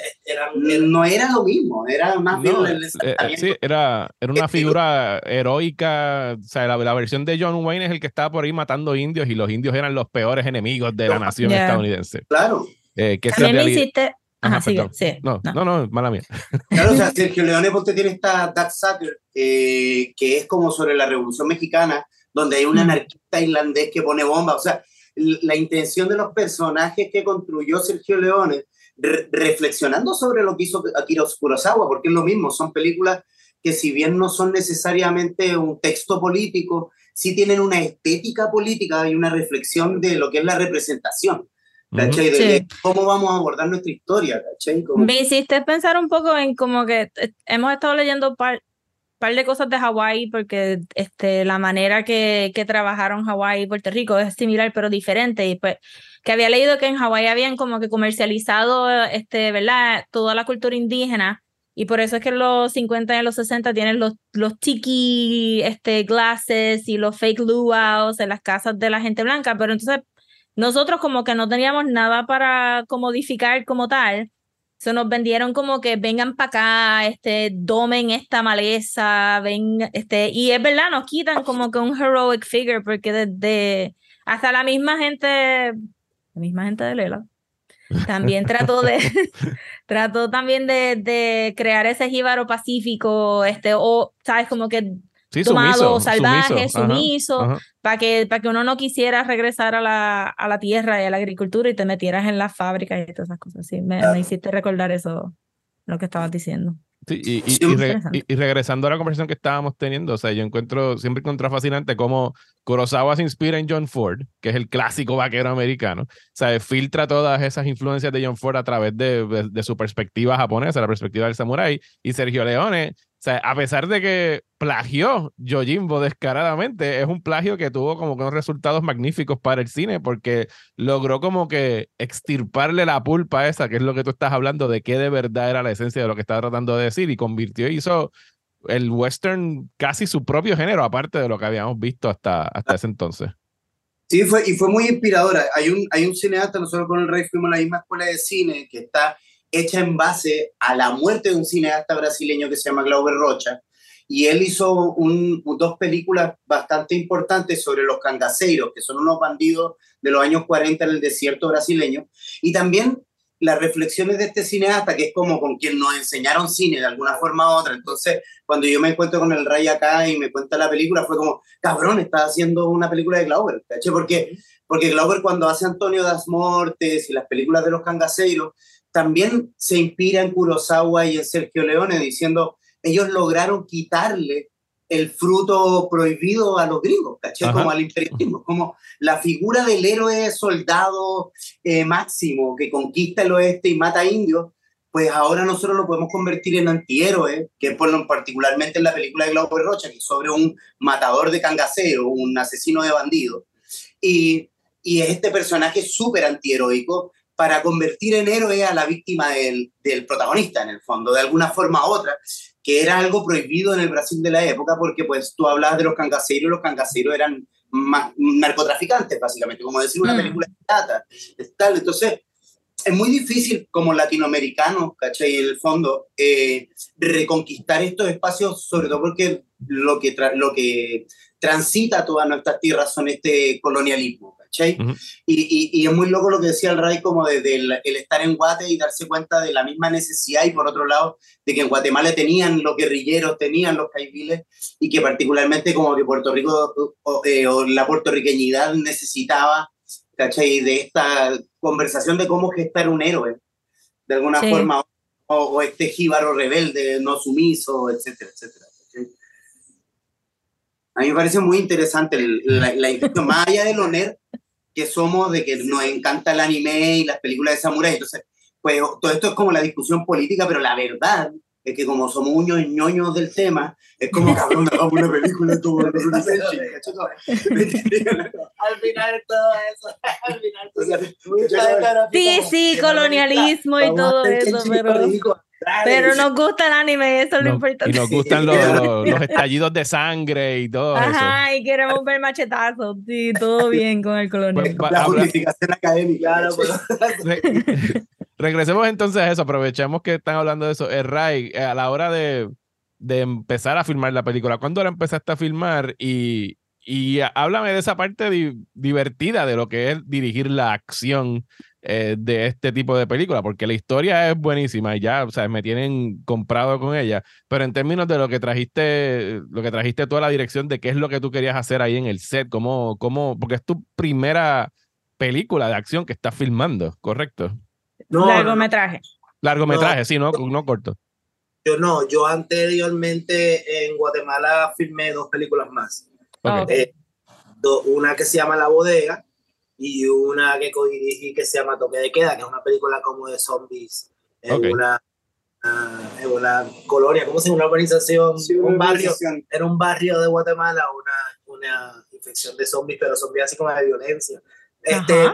no era lo mismo, era más bien el eh, sí, era, era una figura heroica, o sea, la, versión de John Wayne es el que estaba por ahí matando indios y los indios eran los peores enemigos de la nación estadounidense. Claro. Eh, que También me hiciste, Ajá, sí, no, no, no, mala mía. Claro, o sea, Sergio Leone Ponte tiene esta Dark Sucker, eh, que es como sobre la Revolución Mexicana, donde hay un anarquista irlandés que pone bomba. O sea, la intención de los personajes que construyó Sergio Leone, reflexionando sobre lo que hizo Akira Kurosawa, porque es lo mismo, son películas que si bien no son necesariamente un texto político, sí tienen una estética política y una reflexión de lo que es la representación. Cómo vamos a abordar nuestra historia, Me hiciste pensar un poco en como que eh, hemos estado leyendo par, par de cosas de Hawái porque este, la manera que, que trabajaron Hawái y Puerto Rico es similar pero diferente. Y pues que había leído que en Hawái habían como que comercializado este, ¿verdad? toda la cultura indígena. Y por eso es que en los 50 y en los 60 tienen los, los tiki este, glasses y los fake luau's en las casas de la gente blanca, pero entonces nosotros como que no teníamos nada para comodificar como tal. Se nos vendieron como que vengan para acá, este, domen esta maleza, ven, este, y es verdad, nos quitan como que un heroic figure, porque desde hasta la misma gente, la misma gente de Lela, también trató de, trató también de, de crear ese jíbaro pacífico, este, o, sabes, como que tomado, salvaje, sumiso, para que, para que uno no quisiera regresar a la, a la tierra y a la agricultura y te metieras en las fábricas y todas esas cosas. Sí, me, me hiciste recordar eso, lo que estabas diciendo. Sí, y, y, regresando a la conversación que estábamos teniendo, o sea, yo encuentro, siempre encuentro fascinante cómo Kurosawa se inspira en John Ford, que es el clásico vaquero americano, o sea, filtra todas esas influencias de John Ford a través de, de su perspectiva japonesa, la perspectiva del samurái, y Sergio Leone sea, a pesar de que plagió Yojimbo descaradamente, es un plagio que tuvo como que unos resultados magníficos para el cine porque logró como que extirparle la pulpa esa, que es lo que tú estás hablando, de qué de verdad era la esencia de lo que estaba tratando de decir y convirtió, hizo el western casi su propio género, aparte de lo que habíamos visto hasta, hasta ese entonces. Sí, fue, y fue muy inspiradora. Hay un, hay un cineasta, nosotros con el Rey fuimos a la misma escuela de cine, que está hecha en base a la muerte de un cineasta brasileño que se llama Glauber Rocha. Y él hizo dos películas bastante importantes sobre los cangaceiros, que son unos bandidos de los años 40 en el desierto brasileño. Y también las reflexiones de este cineasta, que es como con quien nos enseñaron cine de alguna forma u otra. Entonces, cuando yo me encuentro con el Ray acá y me cuenta la película, fue como, cabrón, está haciendo una película de Glauber. Porque, porque Glauber cuando hace Antonio das Mortes y las películas de los cangaceiros, también se inspira en Kurosawa y en Sergio Leone, diciendo, ellos lograron quitarle el fruto prohibido a los gringos, ¿caché? Como al imperialismo, como la figura del héroe soldado eh, máximo que conquista el oeste y mata a indios, pues ahora nosotros lo podemos convertir en antihéroe, que por lo, particularmente en la película de Glauber Rocha, que es sobre un matador de cangacero, un asesino de bandidos. Y, y es este personaje súper antiheroico para convertir en héroe a la víctima del, del, protagonista, en el fondo, de alguna forma u otra, que era algo prohibido en el Brasil de la época, porque pues tú hablabas de los cangaceiros, los cangaceiros eran narcotraficantes, básicamente, como decir una mm. película de plata, tal. Entonces, es muy difícil como latinoamericanos, ¿cachai? En el fondo, eh, reconquistar estos espacios, sobre todo porque lo que, lo que transita todas nuestras tierras son este colonialismo, y, y, es muy loco lo que decía el Ray, como desde el, estar en Guate y darse cuenta de la misma necesidad, y por otro lado, de que en Guatemala tenían los guerrilleros, tenían los caibiles, y que particularmente como que Puerto Rico o, eh, la puertorriqueñidad necesitaba, ¿cachai? De esta conversación de cómo gestar un héroe, de alguna forma, o, este jíbaro rebelde, no sumiso, etcétera, etcétera. A mí me parece muy interesante la, la, más allá del honor que somos, de que nos encanta el anime y las películas de samurai. Entonces, pues todo esto es como la discusión política, pero la verdad es que como somos unos ñoños del tema, es como, cabrón, hagamos una película todo Al final todo eso, al final Sí, sí, colonialismo y todo eso, pero... Pero nos gusta el anime, eso es lo importante. Y nos gustan los, los, estallidos de sangre y todo eso. Ajá, y queremos ver machetazos. Sí, todo bien con el colonial. Pues, la justificación académica. regresemos entonces a eso. Aprovechemos que están hablando de eso. Eh, Ray, eh, a la hora de, de empezar a filmar la película, ¿cuándo la empezaste a filmar? Y, y háblame de esa parte divertida de lo que es dirigir la acción eh, de este tipo de película, porque la historia es buenísima y ya, o sea, me tienen comprado con ella, pero en términos de lo que trajiste, lo que trajiste toda la dirección de qué es lo que tú querías hacer ahí en el set, cómo, cómo, porque es tu primera película de acción que estás filmando, ¿correcto? largometraje. Largometraje, sí, no, no corto. Yo no, yo anteriormente en Guatemala filmé dos películas más. Eh, una que se llama La Bodega, y una que co-dirigí que se llama Toque de Queda, que es una película como de zombies en, una, en una colonia, ¿cómo se llama? Una organización, un barrio, era un barrio de Guatemala, una, una infección de zombies, pero zombies así como de violencia. Este,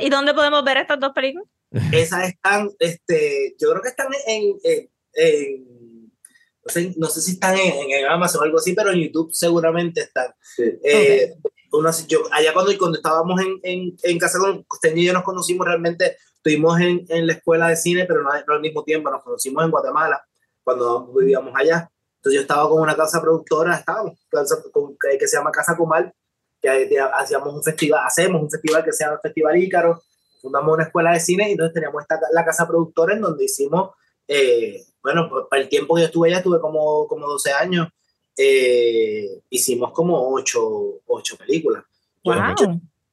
¿Y dónde podemos ver estas dos películas? Esas están, este, yo creo que están en, en, no, sé, no, sé, si están en, en, Amazon o algo así, pero en YouTube seguramente están. Eh, yo, allá cuando, cuando estábamos en, en, en casa con usted y yo nos conocimos realmente, estuvimos en, en la escuela de cine, pero no, al mismo tiempo, nos conocimos en Guatemala cuando vivíamos allá. Entonces yo estaba con una casa productora, estábamos, con, que, se llama Casa Comal, que hacíamos un festival, hacemos un festival que se llama Festival Ícaro, fundamos una escuela de cine y entonces teníamos esta, la casa productora en donde hicimos, eh, bueno, para el tiempo que yo estuve allá, estuve como, como 12 años, eh, hicimos como ocho, ocho películas.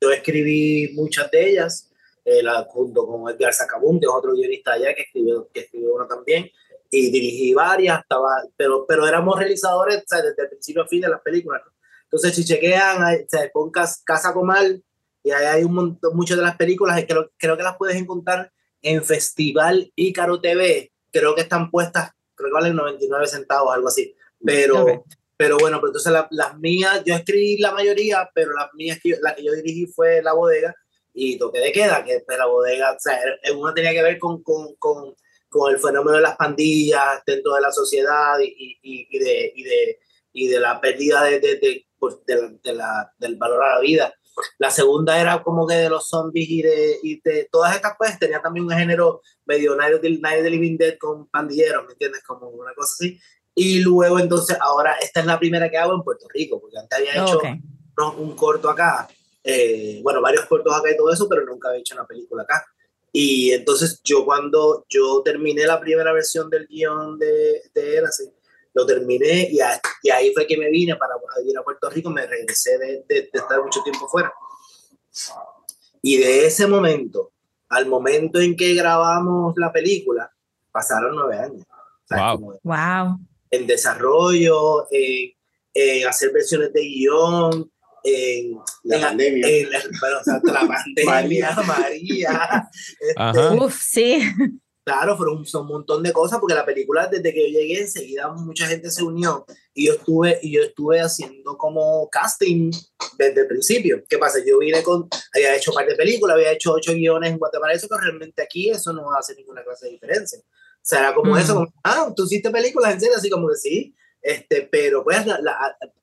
Yo, escribí muchas de ellas, eh, la, junto con Edgar Sacabún, que es otro guionista allá que escribió, que escribió una también. y dirigí varias, estaba, pero, pero éramos realizadores desde el principio a fin de las películas. Entonces, si chequean, se pon Casa Comal y ahí hay un montón, muchas de las películas, y creo, creo que las puedes encontrar en Festival Ícaro TV, creo que están puestas, creo que valen 99 centavos, algo así. Pero, pero bueno, pero entonces las mías, yo escribí la mayoría, pero las mías, que la que yo dirigí fue La Bodega y Toque de Queda, que pues, la bodega, o sea, uno tenía que ver con, con, con, con, el fenómeno de las pandillas dentro de la sociedad y, y, y de, y, de, y de la pérdida de, de, de, pues, de la, del valor a la vida. La segunda era como que de los zombies y de, y de todas estas, pues tenía también un género medio Night of the, Living Dead con pandilleros, ¿me entiendes? Como una cosa así. Y luego entonces, ahora esta es la primera que hago en Puerto Rico, porque antes había hecho un corto acá, eh, bueno, varios cortos acá y todo eso, pero nunca había hecho una película acá. Y entonces yo cuando yo terminé la primera versión del guion de, de él, así, lo terminé y, y, ahí fue que me vine para ir a Puerto Rico, me regresé de, de, estar mucho tiempo fuera. Y de ese momento al momento en que grabamos la película, pasaron nueve años. wow. wow en desarrollo, en, hacer versiones de guion, en la pandemia. En la, la pandemia, María. Este, Uf, sí. Claro, fueron un, montón de cosas porque la película desde que yo llegué enseguida mucha gente se unió y yo estuve y yo estuve haciendo como casting desde el principio. ¿Qué pasa? Yo vine con había hecho un par de películas, había hecho ocho guiones en Guatemala, eso que realmente aquí eso no hace ninguna clase de diferencia. O sea, era como eso, como, ah, tú hiciste películas en serio, así como que sí, este, pero pues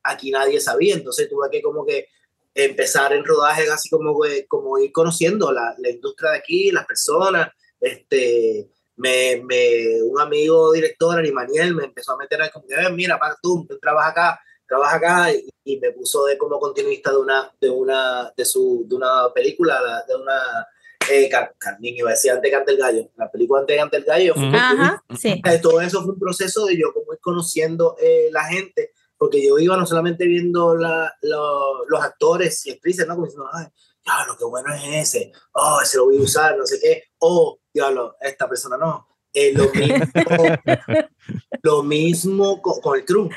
aquí nadie sabía, entonces tuve que como que empezar en rodajes así como, como ir conociendo la, la industria de aquí, las personas, este, me, me, un amigo director, Arimaniel, me empezó a meter ahí como que, mira, para tú, tú trabajas acá, trabaja acá, y, y, me puso de como continuista de una, de una, de su, de una película, de una eh, Carmín, iba a decir antes Cante el Gallo, la película antes Cante el Gallo. Ajá, sí. Eh, todo eso fue un proceso de yo como ir conociendo eh, la gente, porque yo iba no solamente viendo la, los actores y actrices, ¿no? Como diciendo, ay, lo que bueno es ese, oh, ese lo voy a usar, no sé qué, oh, diablo, esta persona no. Eh, lo mismo, lo mismo con, con, el crew,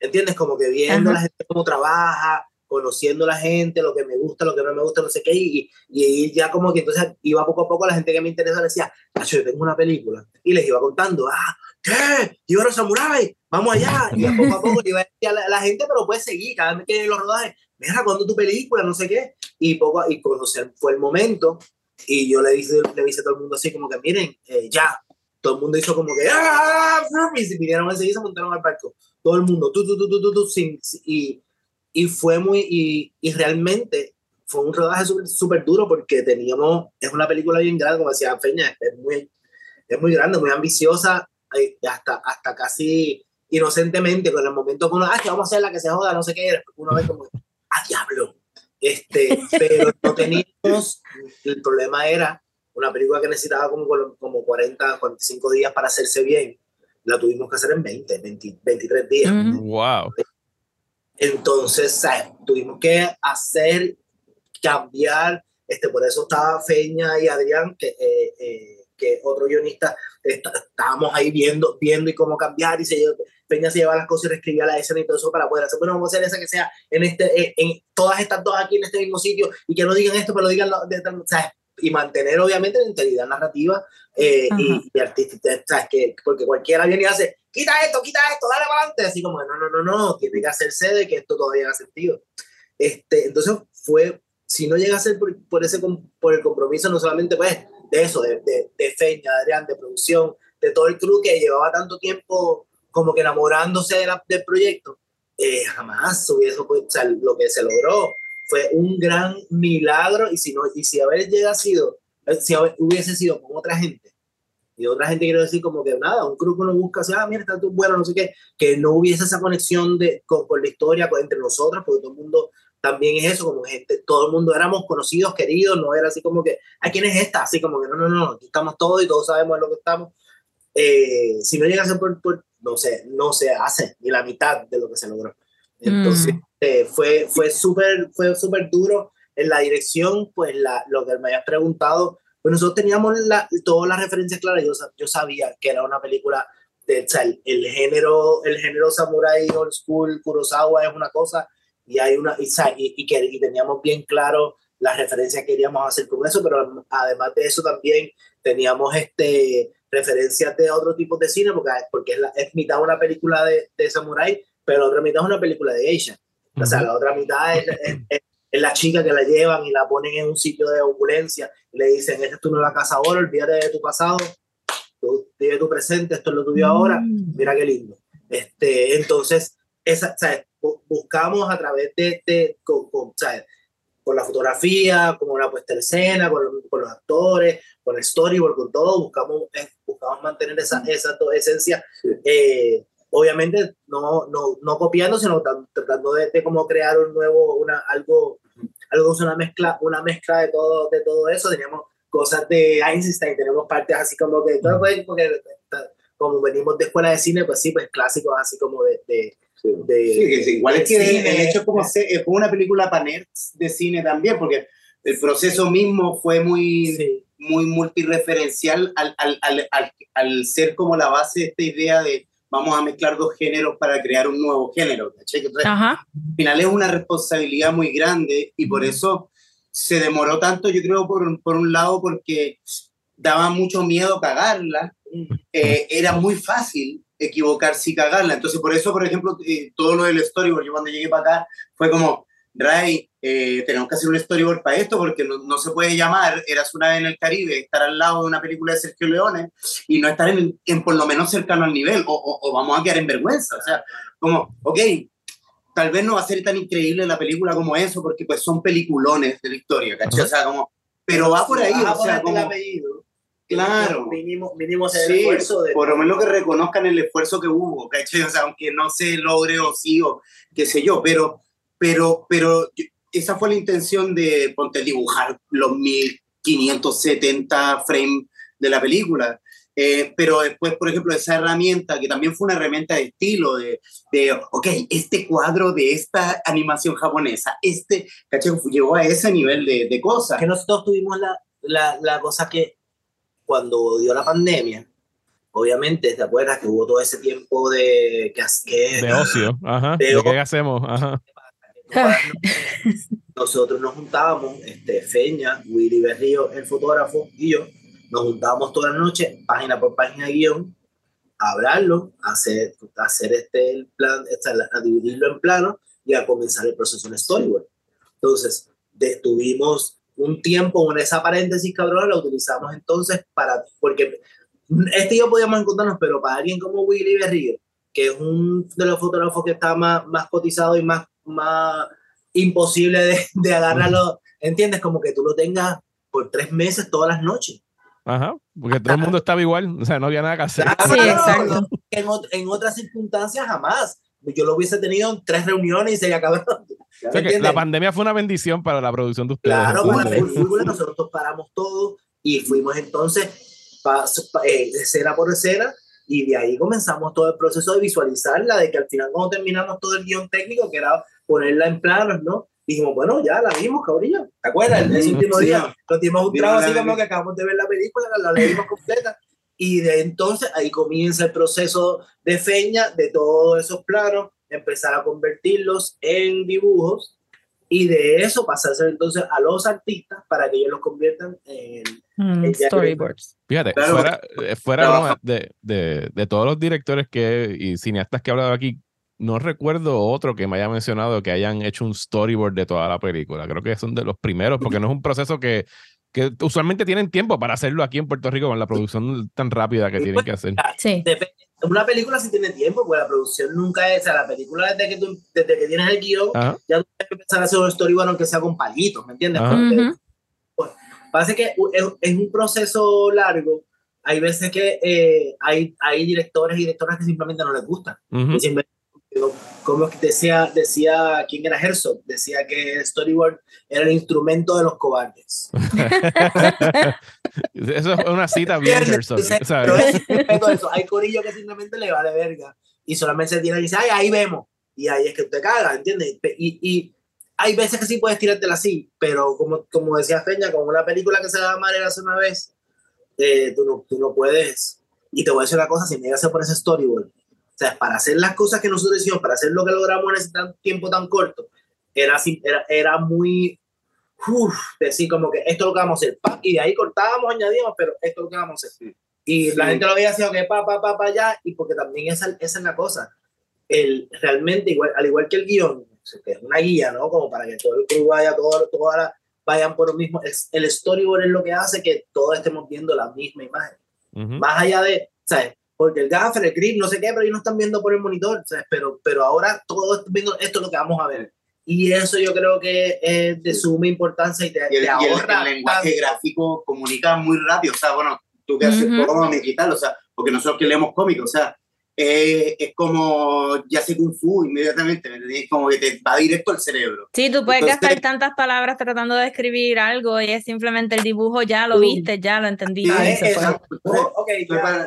¿entiendes? Como que viendo la gente cómo trabaja, conociendo a la gente, lo que me gusta, lo que no me gusta, no sé qué, y, y, ya como que entonces iba poco a poco la gente que me interesa le decía, yo tengo una película, y les iba contando, ah, ¿qué? ¿Y ahora Samurai? Vamos allá, y poco a poco iba a la, la, gente, pero puede seguir, cada vez que en los rodajes, mira, cuando tu película? No sé qué, y poco, y conocer fue el momento, y yo le dije, le dije a todo el mundo así como que, miren, eh, ya, todo el mundo hizo como que, ¡ah! Y se vinieron enseguida se montaron al barco. Todo el mundo, tú, tú, tú, tú, tú, tú sin, y, y fue muy, y, y realmente fue un rodaje súper duro porque teníamos, es una película bien grande, como decía Feña, es muy, es muy grande, muy ambiciosa, hasta, hasta casi inocentemente, con el momento que uno, ah, que vamos a hacer la que se joda, no sé qué, uno ve como, ah, diablo. Este, pero no teníamos, el problema era una película que necesitaba como, como 40, 45 días para hacerse bien, la tuvimos que hacer en 20, 20 23 días. Wow. Entonces, tuvimos que hacer, cambiar, este, por eso estaba Feña y Adrián, que, eh, eh, que otro guionista, estábamos ahí viendo, viendo y cómo cambiar, y se, Peña se llevaba las cosas y reescribía la escena y todo eso para poder hacer, bueno, vamos a hacer esa que sea en, este, en, todas estas dos aquí en este mismo sitio, y que no digan esto, pero lo digan, de, y mantener obviamente la integridad narrativa eh, y, y, artística, ¿sabes? Que, porque cualquiera viene y hace, quita esto, quita esto, dale para adelante, así como, no, no, no, no, tiene que hacerse de que esto todavía haga sentido. Este, entonces fue, si no llega a ser por, por, ese, por el compromiso, no solamente pues de eso, de, de, de Feña, de Adrián, de producción, de todo el crew que llevaba tanto tiempo como que enamorándose de la, del proyecto, eh, jamás hubiese, o sea, lo que se logró fue un gran milagro y si no y si haber llegado sido eh, si hubiese sido con otra gente y otra gente quiero decir como que nada un grupo no busca así, ah mira está tú bueno no sé qué que no hubiese esa conexión de con, la historia entre nosotros porque todo el mundo también es eso como gente todo el mundo éramos conocidos queridos no era así como que a quién es esta así como que no no no aquí estamos todos y todos sabemos lo que estamos eh, si no llega a ser por, por no sé no se hace ni la mitad de lo que se logró. Entonces, mm. Eh, fue, fue súper fue super duro en la dirección, pues la, lo que me habías preguntado, pues nosotros teníamos la, todas las referencias claras, yo, yo sabía que era una película de, o sea, el, el género, el género samurai old school, Kurosawa es una cosa, y hay una, y, y, y que y teníamos bien claro las referencias que queríamos hacer con eso, pero además de eso también teníamos este, referencias de otro tipo de cine, porque, porque es, la, es mitad una película de, de samurai, pero la otra mitad es una película de Asia. O sea, la otra mitad es, es, es, es, la chica que la llevan y la ponen en un sitio de opulencia y le dicen, esta es tu nueva casa ahora, olvídate de tu pasado, tú vive tu presente, esto es lo tuyo ahora, mira qué lindo. Este, entonces, esa, sea, buscamos a través de, de con, con, ¿sabes? con la fotografía, con la puesta en escena, con, con, los actores, con el storyboard, con todo, buscamos, eh, buscamos mantener esa, esa esencia. Eh, obviamente no, no, no copiando, sino tratando de, de como crear un nuevo, una, algo, algo, una mezcla, una mezcla de todo, de todo eso. Teníamos cosas de Einstein, tenemos partes así como que, todo, pues, porque, como venimos de escuela de cine, pues sí, pues clásicos así como de, de de, sí, que igual es que cine. el hecho como se, es una película para nerds de cine también, porque el proceso mismo fue muy, sí. muy multireferencial al, al, al, al, al ser como la base de esta idea de vamos a mezclar dos géneros para crear un nuevo género. Entonces, Ajá. al final es una responsabilidad muy grande y por eso se demoró tanto, yo creo, por, por un lado, porque daba mucho miedo cagarla, eh, era muy fácil equivocarse y cagarla. Entonces, por eso, por ejemplo, eh, todo lo del storyboard, yo cuando llegué para acá, fue como, Ray, eh, tenemos que hacer un storyboard para esto porque no, no, se puede llamar Eras una vez en el Caribe, estar al lado de una película de Sergio Leone y no estar en, en por lo menos cercano al nivel o, o, o, vamos a quedar en vergüenza. O sea, como, ok, tal vez no va a ser tan increíble la película como eso porque pues son peliculones de la historia, ¿cachai? O sea, como, pero va por ahí, o sea, como... El apellido. Claro. Mínimo, mínimo sí, esfuerzo. De... Por lo menos que reconozcan el esfuerzo que hubo, ¿cachai? O sea, aunque no se logre o sí o qué sé yo, pero, pero, pero esa fue la intención de, ponte, dibujar los 1570 frames de la película. Eh, pero después, por ejemplo, esa herramienta, que también fue una herramienta de estilo, de, de ok, este cuadro de esta animación japonesa, este, ¿cachai? Llegó a ese nivel de, de cosas. Que nosotros tuvimos la, la, la cosa que cuando dio la pandemia, obviamente, ¿te acuerdas que hubo todo ese tiempo de... Que, que, de ocio, ajá. De, ¿De qué hacemos? Ajá. Nosotros nos juntábamos, este, Feña, Willy Berrío, el fotógrafo, y yo, nos juntábamos toda la noche, página por página guion, a hablarlo, a hacer, a hacer este, el plan, a dividirlo en planos y a comenzar el proceso de storyboard. Entonces, tuvimos un tiempo, en esa paréntesis cabrón, la utilizamos entonces para, porque este y yo podíamos encontrarnos, pero para alguien como Willy Berrío, que es un de los fotógrafos que está más, más cotizado y más, más imposible de, de agarrarlo, ¿entiendes? Como que tú lo tengas por tres meses todas las noches. Ajá, porque todo el mundo estaba igual, o sea, no había nada que hacer. Sí, exacto. En, en, otras circunstancias jamás. Yo lo hubiese tenido en tres reuniones y se acabó. O sea que la pandemia fue una bendición para la producción de ustedes. Claro, bueno, fue, nosotros paramos todo y fuimos entonces pa, pa, eh, escena por escena y de ahí comenzamos todo el proceso de visualizarla, de que al final cuando terminamos todo el guion técnico, que era ponerla en planos, ¿no? Dijimos, bueno, ya la vimos, cabrillo. ¿Te acuerdas? El, ese último sí. día nos dimos un trago así como que acabamos de ver la película, la, la leímos completa. Y de entonces ahí comienza el proceso de feña de todos esos planos, empezar a convertirlos en dibujos y de eso pasarse entonces a los artistas para que ellos los conviertan en, mm, en storyboards. Fíjate, claro, fuera, fuera no. de, de, de, todos los directores que, y cineastas que he hablado aquí, no recuerdo otro que me haya mencionado que hayan hecho un storyboard de toda la película. Creo que son de los primeros, porque no es un proceso que, que usualmente tienen tiempo para hacerlo aquí en Puerto Rico con la producción tan rápida que tienen que hacer. Sí. Una película sí tiene tiempo, porque la producción nunca es, o sea, la película desde que, tú, desde que tienes el guion, Ajá. ya tú tienes que empezar a hacer un storyboard aunque sea con palitos, ¿me entiendes? Porque, pues, pasa que es, es, un proceso largo, hay veces que eh, hay, hay directores y directoras que simplemente no les gusta, uh -huh. simplemente como decía, decía, ¿quién era Herzog? Decía que el storyboard era el instrumento de los cobardes. eso es una cita bien Herzog. Eso. Hay corillo que simplemente le vale verga y solamente se tira y dice, ay, ahí vemos. Y ahí es que usted caga, ¿entiendes? Y, y hay veces que sí puedes tirártela así, pero como, como decía Feña, con una película que se va a llamar hace una vez, eh, tú, no, tú no puedes Y te voy a decir una cosa, si me hacer por ese storyboard, o sea, para hacer las cosas que nosotros hicimos, para hacer lo que logramos en ese tiempo tan corto, era, era, era muy, uff, decir como que esto es lo que vamos a hacer, y de ahí cortábamos, añadíamos, pero esto es lo que vamos a hacer. Y la gente lo veía así, que pa, pa, pa, pa, allá, y porque también esa, esa es la cosa. El, realmente, igual, al igual que el guion, que es una guía, ¿no? Como para que todo el crew vaya, todo, toda vayan por lo mismo. El, storyboard es lo que hace que todos estemos viendo la misma imagen. Más allá de, ¿sabes? Porque el gaffer, el grip, no sé qué, pero ellos no están viendo por el monitor, ¿sabes? Pero, pero ahora todos están viendo esto es lo que vamos a ver. Y eso yo creo que es de suma importancia y te, y el, el, lenguaje gráfico comunica muy rápido. O sea, bueno, tú que haces cómic y tal, o sea, porque nosotros que leemos cómics, o sea, eh, es como ya sé Kung Fu inmediatamente, ¿me entendés? Como que te va directo al cerebro. Sí, tú puedes gastar tantas palabras tratando de escribir algo y es simplemente el dibujo, ya lo viste, ya lo entendí.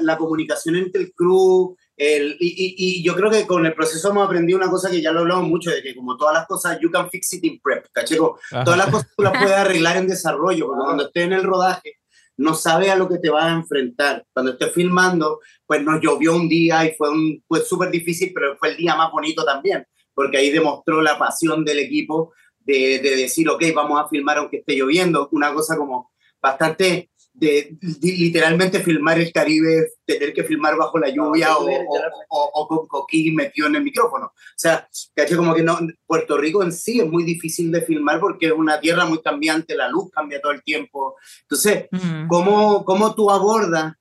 la comunicación entre el crew, el, y, y, yo creo que con el proceso hemos aprendido una cosa que ya lo hablamos mucho, de que como todas las cosas, you can fix it in prep, ¿cacheco? Todas las cosas tú las puedes arreglar en desarrollo, porque cuando estés en el rodaje, no sabes a lo que te vas a enfrentar. Cuando estés filmando, pues nos llovió un día y fue un, fue súper difícil, pero fue el día más bonito también, porque ahí demostró la pasión del equipo de, de decir, ok, vamos a filmar aunque esté lloviendo, una cosa como bastante de, literalmente filmar el Caribe, tener que filmar bajo la lluvia o, o, con coquín metido en el micrófono. O sea, caché como que no, Puerto Rico en sí es muy difícil de filmar porque es una tierra muy cambiante, la luz cambia todo el tiempo. Entonces, ¿cómo, ¿cómo, tú abordas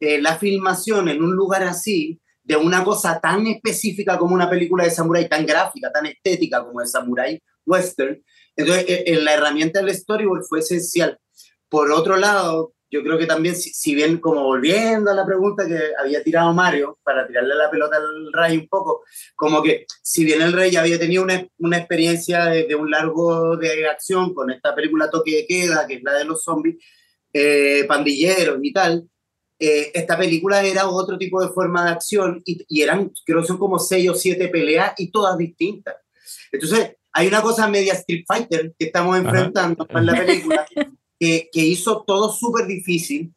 eh, la filmación en un lugar así? de una cosa tan específica como una película de samurái, tan gráfica, tan estética como el samurái western. Entonces, eh, eh, la herramienta del storyboard fue esencial. Por otro lado, yo creo que también, si, bien como volviendo a la pregunta que había tirado Mario, para tirarle la pelota al Rey un poco, como que si bien el Rey ya había tenido una, una experiencia de, un largo de acción con esta película Toque de Queda, que es la de los zombies, eh, pandilleros y tal, eh, esta película era otro tipo de forma de acción y, y, eran, creo que son como seis o siete peleas y todas distintas. Entonces, hay una cosa media Street Fighter que estamos enfrentando en la película que, hizo todo súper difícil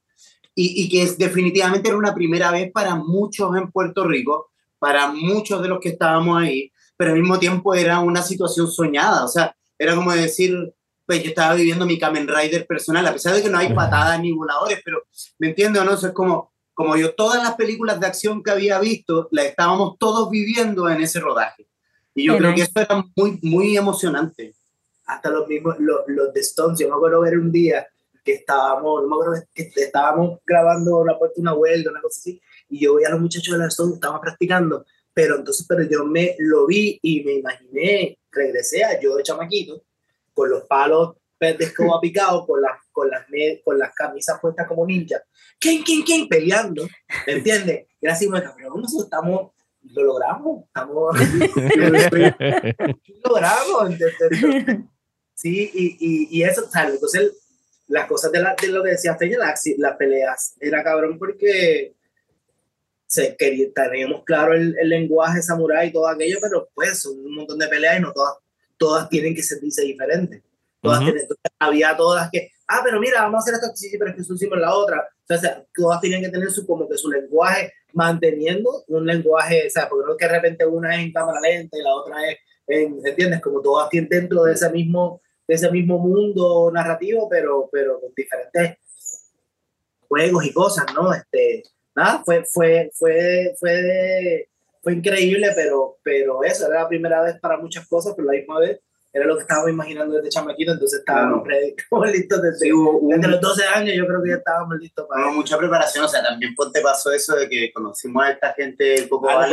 y, y, que es, definitivamente era una primera vez para muchos en Puerto Rico, para muchos de los que estábamos ahí, pero al mismo tiempo era una situación soñada, o sea, era como decir, pues yo estaba viviendo mi Kamen Rider personal, a pesar de que no hay patadas ni voladores, pero ¿me entiendes o no? Eso es como, como yo todas las películas de acción que había visto, las estábamos todos viviendo en ese rodaje. Y yo creo que eso era muy, muy emocionante hasta los mismos, los, los de Stones, yo me acuerdo ver un día que estábamos, no me acuerdo que estábamos grabando la puerta de una vuelta, una cosa así, y yo veía a los muchachos de los Stones, estaban practicando, pero entonces, pero yo me lo vi y me imaginé, regresé a yo de chamaquito, con los palos de escoba picados, con las, con, las, con las camisas puestas como ninja, ¿quién, quién, quién? Peleando, ¿me entiendes? Y era así, pero nosotros estamos, lo logramos, estamos, lo logramos, Sí, y, y, y eso, tal, entonces las cosas de, la, de lo que decía Feña, las, las peleas, era cabrón porque se quería, teníamos claro el, el, lenguaje samurái y todo aquello, pero pues son un montón de peleas y no todas, todas tienen que sentirse diferentes. Todas tienen, había todas que, ah, pero mira, vamos a hacer esto, sí, pero es que eso hicimos la otra. O sea, todas tienen que tener su, como que su lenguaje, manteniendo un lenguaje, o sea, porque no es que de repente una es en cámara lenta y la otra es en, ¿entiendes? Como todas tienen dentro de ese mismo de ese mismo mundo narrativo, pero, pero con diferentes juegos y cosas, ¿no? Este, nada, fue, fue, fue, fue, fue increíble, pero, pero eso era la primera vez para muchas cosas, pero la misma vez era lo que estábamos imaginando desde chamaquito, entonces estábamos listos desde, los 12 años, yo creo que ya estábamos listos para... mucha preparación, o sea, también te pasó eso de que conocimos a esta gente del Coco ah,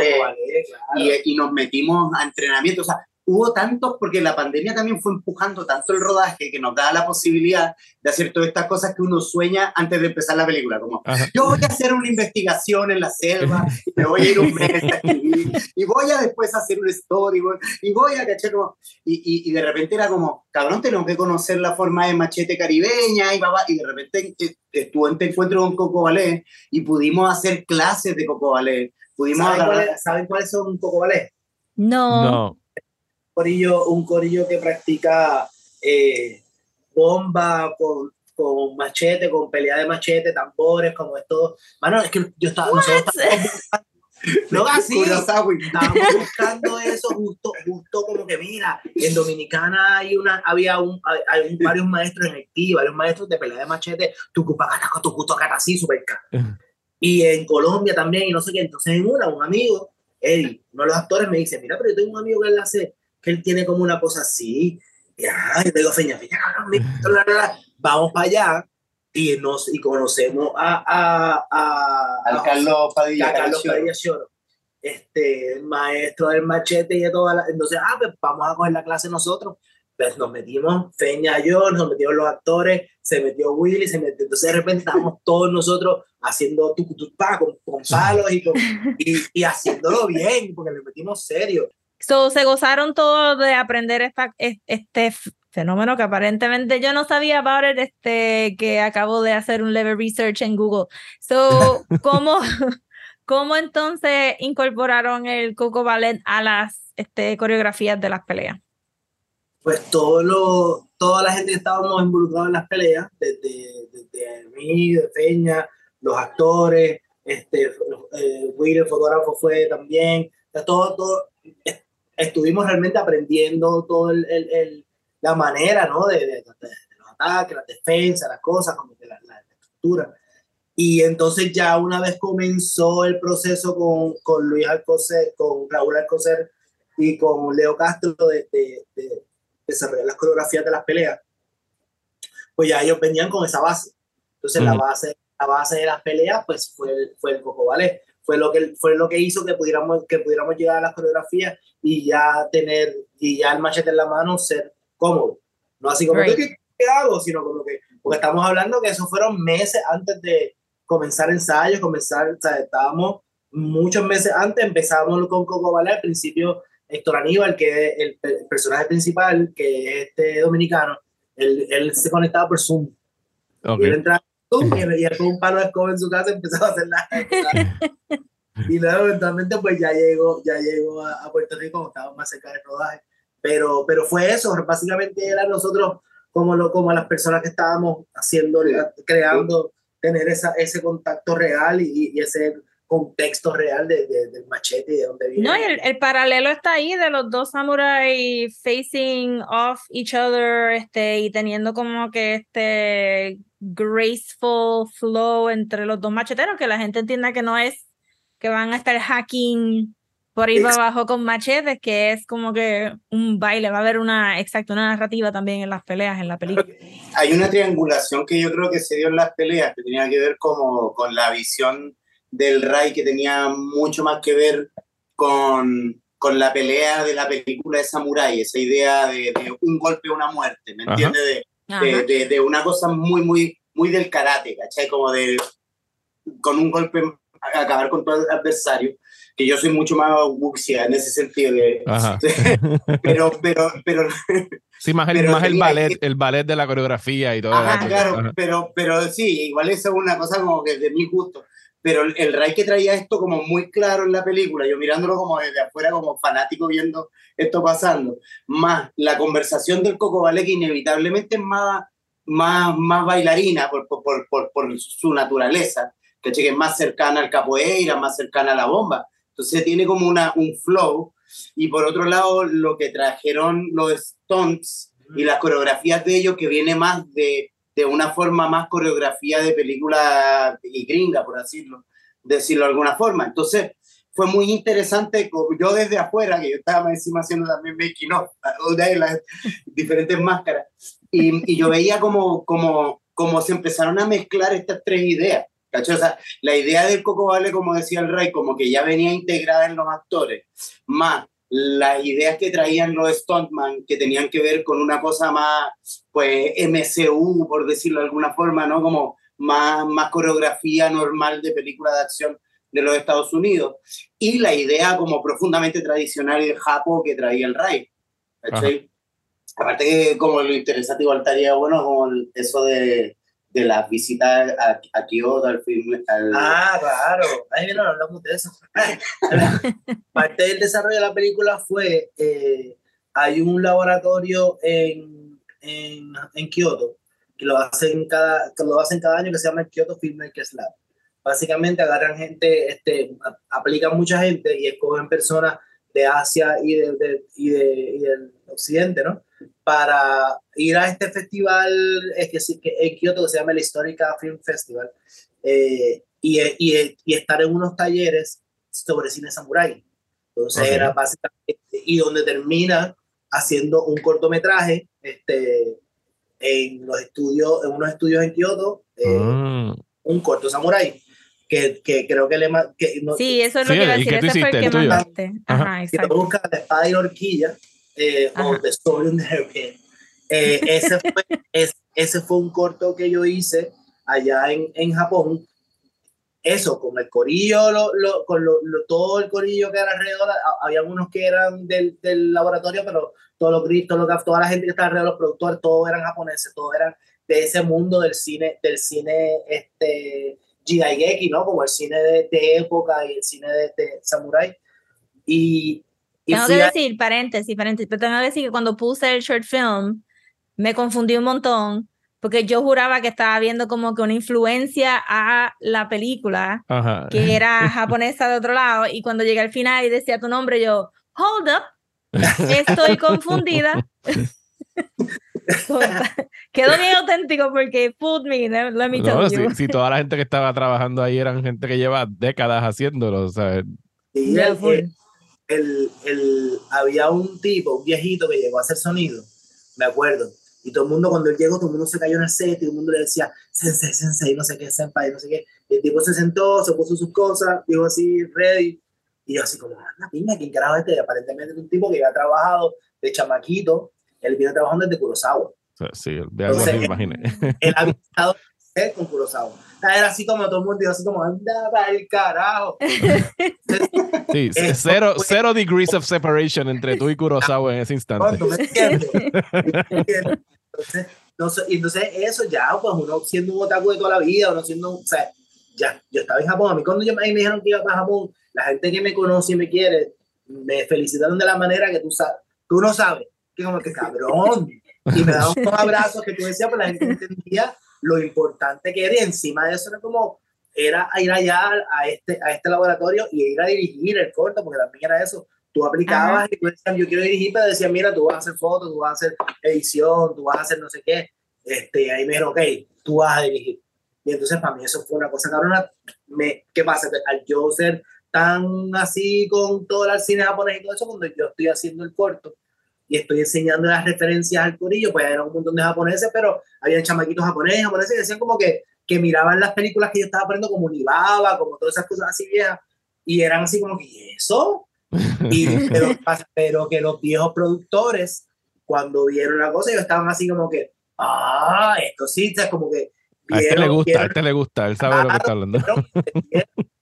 y, y nos metimos a entrenamiento, o sea, hubo tantos, porque la pandemia también fue empujando tanto el rodaje que nos da la posibilidad de hacer todas estas cosas que uno sueña antes de empezar la película, como yo voy a hacer una investigación en la selva, y me voy a ir un mes a escribir, y voy a después hacer un storyboard, y voy a cachar como, y, y, de repente era como, cabrón, tenemos que conocer la forma de machete caribeña, y, y de repente eh, estuvo en encuentro con Coco Ballet, y pudimos hacer clases de Coco Ballet. Pudimos ¿Saben, cuáles, son Coco Ballet? No. No corillo, un corillo que practica eh, bomba con con machete, con pelea de machete, tambores, como esto. Mano, es que yo estaba. Nosotros estábamos no así. Estábamos buscando eso justo, justo como que mira, en Dominicana hay una, había un, hay, un, varios maestros en Haití, varios maestros de pelea de machete, tu cupacata, tu así, súper caro. Y en Colombia también, y no sé qué. Entonces, en una, un amigo, Eddie, uno de los actores, me dice: Mira, pero yo tengo un amigo que él hace, que él tiene como una cosa así. Y yo te digo, Feña, Feña, vamos para allá y, nos, y conocemos a, a, a, a Carlos Padilla, a Carlos Padilla Choro, este, maestro del machete y de todas las. Entonces, ah, pues vamos a coger la clase nosotros. Pues nos metimos, Feña yo, nos metimos los actores, se metió Willy, se metió. Entonces, de repente estábamos todos nosotros haciendo tu, tu, con, con palos y, con, y, y haciéndolo bien, porque le metimos serio. So, se gozaron todos de aprender esta, este fenómeno que aparentemente yo no sabía about este, que acabo de hacer un level research en Google. So, ¿cómo, ¿cómo entonces incorporaron el Coco Ballet a las este, coreografías de las peleas? Pues todo lo, toda la gente que estábamos involucrados en las peleas, desde, desde mí, de Peña, los actores, este, eh, Will, el fotógrafo fue también, todo, todo, estuvimos realmente aprendiendo todo el, el, la manera, ¿no? De, de, los ataques, la defensa, las cosas, como de la, la, estructura. Y entonces ya una vez comenzó el proceso con, con Luis Alcocer, con Raúl Alcocer y con Leo Castro de, de, de, desarrollar las coreografías de las peleas, pues ya ellos venían con esa base. Entonces la, base, la base de las peleas pues fue el, fue el Coco Ballet fue lo que, fue lo que hizo que pudiéramos, que pudiéramos llegar a las coreografías y ya tener, y ya el machete en la mano ser cómodo. No así como, ¿qué, hago? Sino como que, porque estamos hablando que eso fueron meses antes de comenzar ensayos, comenzar, o sea, estábamos muchos meses antes, empezamos con Coco Ballet, al principio Héctor Aníbal, que es el, personaje principal, que es este dominicano, él, él se conectaba por Zoom. Y él entraba y él con un palo de escoba en su casa empezaba a hacer la... y luego eventualmente pues ya llegó, ya llegó a, Puerto Rico, estaba más cerca del rodaje. Pero, pero fue eso, básicamente era nosotros como, lo, como las personas que estábamos haciendo, creando, tener esa, ese contacto real y, y ese contexto real de, del machete y de dónde viene. No, el, el, paralelo está ahí de los dos samuráis facing off each other este, y teniendo como que este graceful flow entre los dos macheteros, que la gente entienda que no es que van a estar hacking por ahí para abajo con machetes, que es como que un baile, va a haber una, exacto, una narrativa también en las peleas, en la película. Hay una triangulación que yo creo que se dio en las peleas, que tenía que ver como con la visión del Ray, que tenía mucho más que ver con, con la pelea de la película de Samurai, esa idea de, un golpe, una muerte, ¿me entiendes? de, de, una cosa muy, muy, muy del karate, ¿cachai? Como de, con un golpe, acabar con todo el adversario, que yo soy mucho más wuxia en ese sentido. De, pero, pero, pero... Sí, más el, más el ballet, el ballet de la coreografía y todo. Ajá, claro, pero, pero sí, igual eso es una cosa como que de mi gusto pero el Ray que traía esto como muy claro en la película, yo mirándolo como desde afuera, como fanático viendo esto pasando, más la conversación del Coco Ballet que inevitablemente es más, más, más bailarina por, por, por, por su naturaleza, que es más cercana al capoeira, más cercana a la bomba. Entonces tiene como una, un flow. Y por otro lado, lo que trajeron los stunts y las coreografías de ellos, que viene más de de una forma más coreografía de película y gringa, por decirlo, decirlo de alguna forma. Entonces, fue muy interesante, yo desde afuera, que yo estaba encima haciendo también making of, de las diferentes máscaras, y, yo veía como, como, como se empezaron a mezclar estas tres ideas. O sea, la idea del Coco Vale, como decía el Rey, como que ya venía integrada en los actores, más las ideas que traían los Stuntman, que tenían que ver con una cosa más, pues, MCU, por decirlo de alguna forma, ¿no? Como más, más coreografía normal de película de acción de los Estados Unidos. Y la idea como profundamente tradicional de Japón que traía el Ray. Aparte que como lo interesante igual estaría bueno como eso de de la visita a, a Kyoto, al film. Ah, claro. Ahí no hablamos de eso. Parte del desarrollo de la película fue, eh, hay un laboratorio en, en, en Kioto que lo hacen cada, que lo hacen cada año, que se llama el Kyoto Filmmakers Lab. Básicamente agarran gente, este, aplican mucha gente y escogen personas de Asia y, de, y, de, y del occidente, ¿no? Para ir a este festival es que, que en Kyoto que se llama el Historica Film Festival eh, y, y, estar en unos talleres sobre cine samurai. Entonces era básicamente, y donde termina haciendo un cortometraje este, en los estudios, en unos estudios en Kioto, eh, mm. un corto samurai. Que, que, creo que le que no, Sí, eso es lo que iba a decir. Ese fue el que mandaste. Ajá, exacto. Si busca la espada y la horquilla eh, o The Story in the eh, ese, fue, es, ese fue un corto que yo hice allá en, en Japón eso, con el corillo, lo, lo, con lo, todo el corillo que era alrededor, había unos que eran del, del laboratorio, pero todos los gritos, toda la gente que estaba alrededor, los productores, todos eran japoneses, todos eran de ese mundo del cine, del cine este, Jidaigeki, ¿no? Como el cine de, de época y el cine de, de samurai. Y, y tengo que decir, paréntesis, paréntesis, pero tengo que decir que cuando puse el short film, me confundí un montón porque yo juraba que estaba viendo como que una influencia a la película, que era japonesa de otro lado, y cuando llegué al final y decía tu nombre, yo, hold up, estoy confundida. Quedó bien auténtico porque put me, let me tell you. Si, toda la gente que estaba trabajando ahí eran gente que lleva décadas haciéndolo, o sea. el, el, había un tipo, un viejito que llegó a hacer sonido, me acuerdo, y todo el mundo, cuando él llegó, todo el mundo se cayó en el set y todo el mundo le decía, sensei, sensei, no sé qué, senpai, no sé qué. Y el tipo se sentó, se puso sus cosas, dijo así, ready. Y yo así como, anda, pinga, ¿quién carajo este? Y aparentemente es un tipo que había trabajado de chamaquito, él viene trabajando desde Kurosawa. Sí, de algo así, imaginé. Él había estado con Kurosawa. Era así como todo el mundo, así como, anda para el carajo. Sí, cero, cero degrees of separation entre tú y Kurosawa en ese instante. No, me entiendes. Entonces, entonces, eso ya, pues uno siendo un otaku de toda la vida, uno siendo, o sea, ya, yo estaba en Japón, a mí cuando yo, me dijeron que iba para Japón, la gente que me conoce y me quiere, me felicitaron de la manera que tú sabes, tú no sabes, que como que cabrón, y me daban unos abrazos que tú decías, pues la gente entendía lo importante que era, y encima de eso era como, era ir allá a este, a este laboratorio y ir a dirigir el corto, porque también era eso, tú aplicabas y tú decías, yo quiero dirigir, pero decían, mira, tú vas a hacer fotos, tú vas a hacer edición, tú vas a hacer no sé qué. Este, ahí me dijeron, ok, tú vas a dirigir. Y entonces para mí eso fue una cosa cabrona. Me, ¿Qué pasa? al yo ser tan así con todo el cine japonés y todo eso, cuando yo estoy haciendo el corto y estoy enseñando las referencias al corillo, pues era un montón de japoneses, pero había chamaquitos japoneses, japoneses que decían como que, que miraban las películas que yo estaba poniendo como Nibaba, como todas esas cosas así viejas, y eran así como que, ¿y eso? Y, pero, que los viejos productores, cuando vieron la cosa, ellos estaban así como que, ah, esto sí, es como que... a este le gusta, a este le gusta, él sabe lo que está hablando.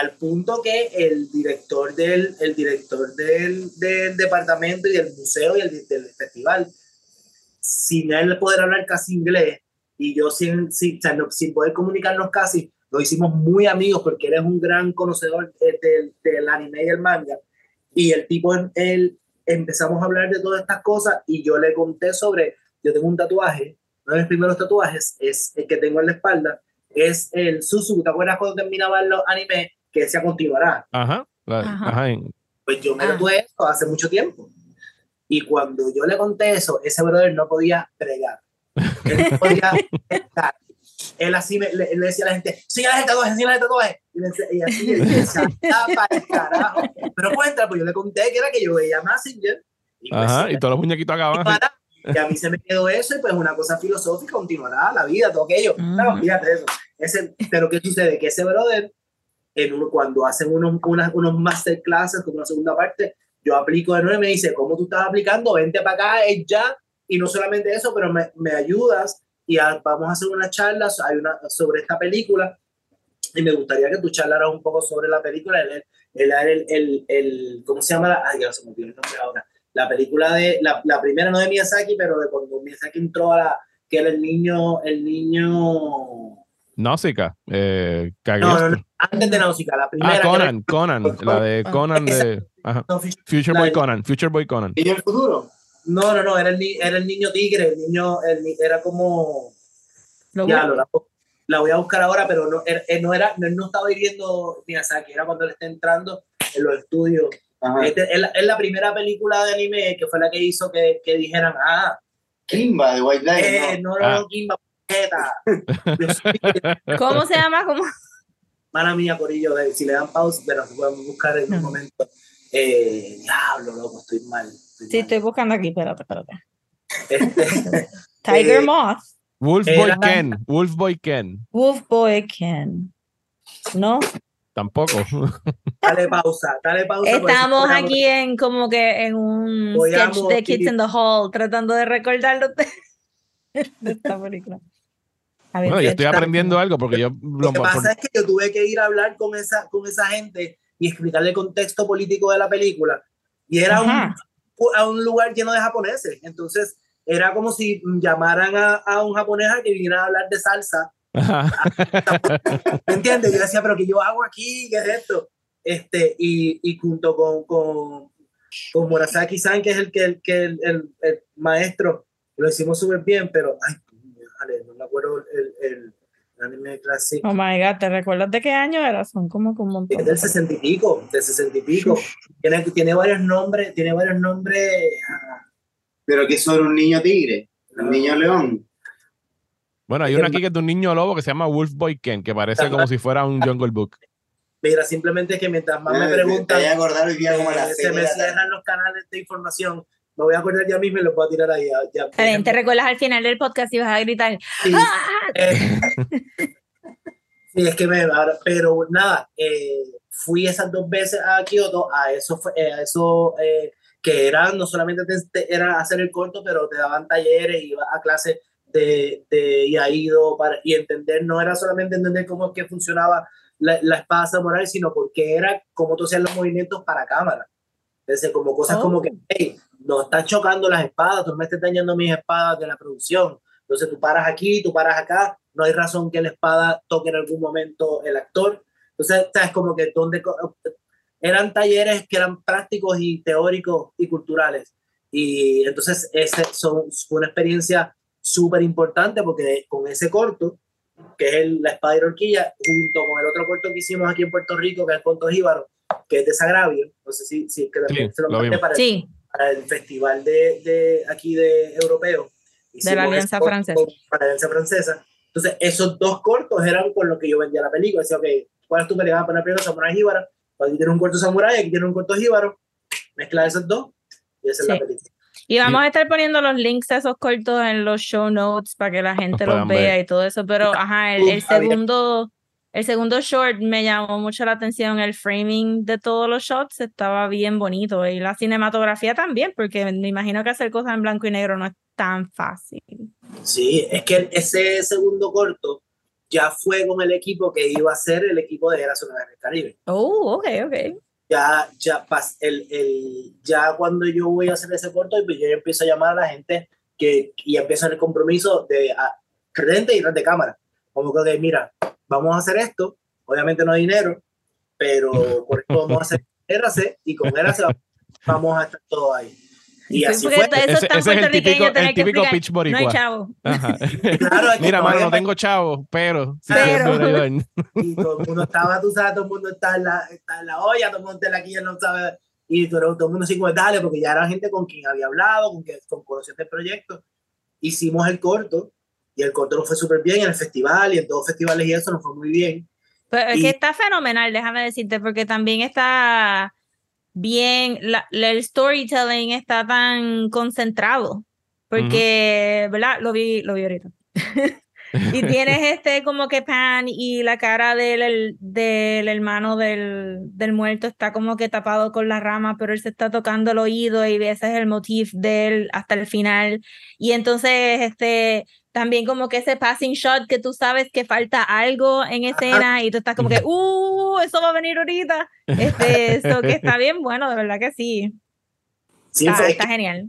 al punto que el director del, el director del, del departamento y del museo y el, del festival, sin él poder hablar casi inglés, y yo sin, sin, sin poder comunicarnos casi, lo hicimos muy amigos porque él es un gran conocedor del, del anime y el manga. Y el tipo, él, empezamos a hablar de todas estas cosas y yo le conté sobre, yo tengo un tatuaje, uno de mis primeros tatuajes es el que tengo en la espalda, es el Suzuki, ¿te acuerdas cuando terminaban los animes? Que decía continuará. Ajá, ajá. Pues yo me tatué eso hace mucho tiempo. Y cuando yo le conté eso, ese brother no podía pregar. Él no podía estar él así le, decía a la gente, síguele el tatuaje, síguele el tatuaje. Y, y así, él decía, para el carajo. Pero cuenta, pues yo le conté que era que yo veía Massinger. Y pues, Ajá, y todos los muñequitos acaban. Y, a mí se me quedó eso, y pues una cosa filosófica continuará la vida, todo aquello. Uh fíjate eso. Ese, pero ¿qué sucede? Que ese brother, en uno, cuando hacen unos, unas, unos masterclasses, como una segunda parte, yo aplico de nuevo y me dice, ¿cómo tú estás aplicando? Vente para acá, es ya. Y no solamente eso, pero me, me ayudas y vamos a hacer una charla hay una, sobre esta película y me gustaría que tú charlaras un poco sobre la película, el, el, el, el, ¿cómo se llama? La, ay, ya se me olvidó el nombre ahora. La película de, la, la, primera no de Miyazaki, pero de cuando Miyazaki entró a la, que era el niño, el niño... Náusica, eh, no, no, antes de Náusica, la primera. Ah, Conan, Conan, la de Conan de... Ajá. Future Boy Conan, Future Boy Conan. ¿Y el futuro? No, no, no, era el, era el niño tigre, el niño, el, era como, Lo Ya, bueno. la, la voy a buscar ahora, pero no, er- eh, no era, no, él no estaba viviendo Miyazaki, era cuando él está entrando en los estudios. Ajá. Este, es, la, es la primera película de anime que fue la que hizo que, que dijeran, ah, Kimba de White Lion. eh, ¿no? no, no, Ah. no, Kimba. ¿Cómo se llama? ¿Cómo? Mala mía, Corillo, eh, si le dan pausa, pero podemos buscar en un momento. Eh, diablo, loco, estoy mal. estoy Sí, mal. estoy buscando aquí, espérate, espérate. Este, Tiger Eh, Moth, Wolfboy Era- Ken. Wolfboy Ken. Wolf Boy Ken. ¿No? Tampoco. dale pausa, dale pausa. Estamos aquí en como que en un Voy sketch de Kids in the Hall, tratando de recordarlo de, de esta película. Había Bueno, yo estoy aprendiendo algo porque yo Lo lo que por- pasa es que yo tuve que ir a hablar con esa, con esa gente y explicarle el contexto político de la película. Y era un, a un lugar lleno de japoneses. Entonces, era como si llamaran a, a un japonés a que viniera a hablar de salsa. ¿Me entiendes? Yo decía, pero ¿qué yo hago aquí? ¿Qué es esto? Este, y, y junto con, con, con Murasaki-san, que es el, que, el, que el, el, el maestro, lo hicimos súper bien, pero, ay, no acuerdo el, el, el anime clásico. Oh my god, ¿te recuerdas de qué año era? Son como como un Es del sesenta y pico, del sesenta y pico. Tiene, tiene varios nombres, tiene varios nombres. ah, Pero que son un niño tigre, un niño león. Bueno, hay una aquí que es de un niño lobo que se llama Wolfboy Ken, que parece como si fuera un Jungle Book. Mira, simplemente es que mientras más me Te preguntan, eh, se me cierran los canales de información. Me voy a acordar ya mismo y los voy a tirar ahí. Ya, ya. Bien, te recuerdas al final del podcast y vas a gritar. Sí, ¡Ah! eh, sí, es que me. Pero nada, eh, fui esas dos veces a Kioto, a eso, eh, a eso eh, que era no solamente te- te- era hacer el corto, pero te daban talleres, ibas a clases de, de Iaido para, y entender, no era solamente entender cómo es que funcionaba la, la espada samurai, sino porque era cómo tú hacías los movimientos para cámara. Entonces, como cosas Oh. como que, hey, no están chocando las espadas, tú me estás dañando mis espadas de la producción. Entonces tú paras aquí, tú paras acá, no hay razón que la espada toque en algún momento el actor. Entonces, sabes como que donde eran talleres que eran prácticos y teóricos y culturales. Y entonces ese son, fue una experiencia súper importante porque con ese corto, que es el- la espada y la horquilla, junto con el otro corto que hicimos aquí en Puerto Rico, que es el Conto Jíbaro, que es desagravio, no sé si, si es que también Sí, se lo lo para, el- Sí, para el festival de, de aquí de europeo. De la Hicimos Alianza corto Francesa. Para la Alianza Francesa. Entonces, esos dos cortos eran con lo que yo vendía la película. Decía, ok, ¿cuál es tu película? Voy a poner primero Samurai Jíbaro. Aquí tiene un corto Samurai, aquí tiene un corto Jíbaro. Mezcla esos dos y esa es Sí. la película. y vamos a estar poniendo los links a esos cortos en los show notes para que la gente los vea ver. y todo eso. Pero, ajá, el, el segundo, el segundo short me llamó mucho la atención. El framing de todos los shots estaba bien bonito y la cinematografía también, porque me imagino que hacer cosas en blanco y negro no es tan fácil. Sí, es que ese segundo corto ya fue con el equipo que iba a ser el equipo de Era Zona del Caribe. Oh, ok, ok. ya, ya, el, el, ya cuando yo voy a hacer ese corto, pues yo empiezo a llamar a la gente que, y empiezo el compromiso de a, frente y detrás de cámara. Como que, mira, vamos a hacer esto, obviamente no hay dinero, pero por esto vamos a hacer RC y con RC vamos a estar todos ahí. Y Sí, así fue. Eso Ese, es tan ese es el típico, el típico pitch No hay boricua. chavo. Ajá. Claro, es que Mira, mano, no tengo chavo, pero sí Pero. y todo el mundo estaba, tú sabes, todo el mundo está en la, está en la olla, todo el mundo está en la quilla, no sabe, y todo, todo el mundo como, dale, porque ya era gente con quien había hablado, con quien con conocía este proyecto. Hicimos el corto, y el corto nos fue súper bien en el festival, y en todos los festivales y eso nos fue muy bien. Pero es Y- que está fenomenal, déjame decirte, porque también está bien, la, la- el storytelling está tan concentrado, porque, ¿verdad? Lo vi, lo vi ahorita. y tienes este como que pan y la cara del, el- del hermano del, del muerto está como que tapado con la rama, pero él se está tocando el oído y ese es el motif de él hasta el final. Y entonces, este, también como que ese passing shot que tú sabes que falta algo en escena y tú estás como que, uh, eso va a venir ahorita. Este, eso que está bien bueno, de verdad que sí. Sí, Está, está genial.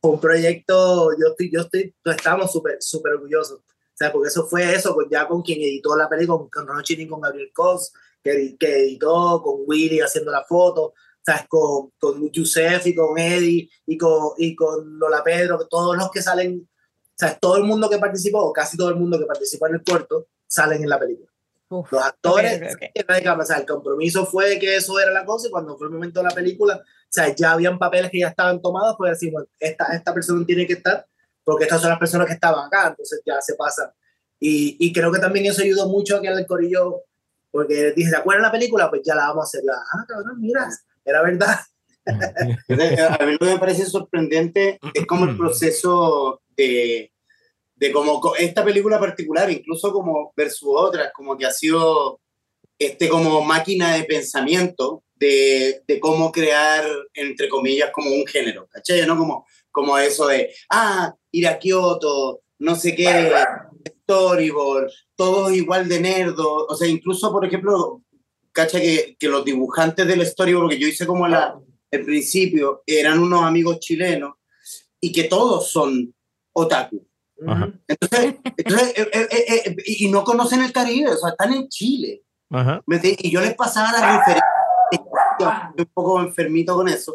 fue un proyecto, yo estoy, yo estoy, estamos súper, súper orgullosos. O sea, porque eso fue eso, con, ya con quien editó la película, con, con Ron Chini, con Gabriel Cos, que, que editó, con Willy haciendo la foto, ¿sabes? Con, con Yusef y con Eddie y con, y con Lola Pedro, todos los que salen sea, todo el mundo que participó, o casi todo el mundo que participó en el corto, salen en la película. Uf, Los actores, ok, ok, ok. o sea, el compromiso fue que eso era la cosa y cuando fue el momento de la película, o sea, ya habían papeles que ya estaban tomados, pues decimos, esta, esta persona tiene que estar, porque estas son las personas que estaban acá, entonces ya se pasan. Y, y creo que también eso ayudó mucho a que el corillo, porque dije, ¿se acuerdan la película? Pues ya la vamos a hacer. Ya, ah, cabrón, mira, era verdad. A mí lo que me parece sorprendente es como el proceso de, de como co- esta película particular, incluso como versus otras, como que ha sido este como máquina de pensamiento de, de cómo crear, entre comillas, como un género, ¿cachai? ¿No? Como, como eso de, ah, ir a Kioto, no sé qué, storyboard, todos igual de nerdo, o sea, incluso, por ejemplo, cacha que, que los dibujantes del storyboard que yo hice como la, el principio eran unos amigos chilenos y que todos son otaku. Ajá. Entonces, entonces, eh, eh, eh, eh, y no conocen el Caribe, o sea, están en Chile. Ajá. Y yo les pasaba las referencias, un poco enfermito con eso.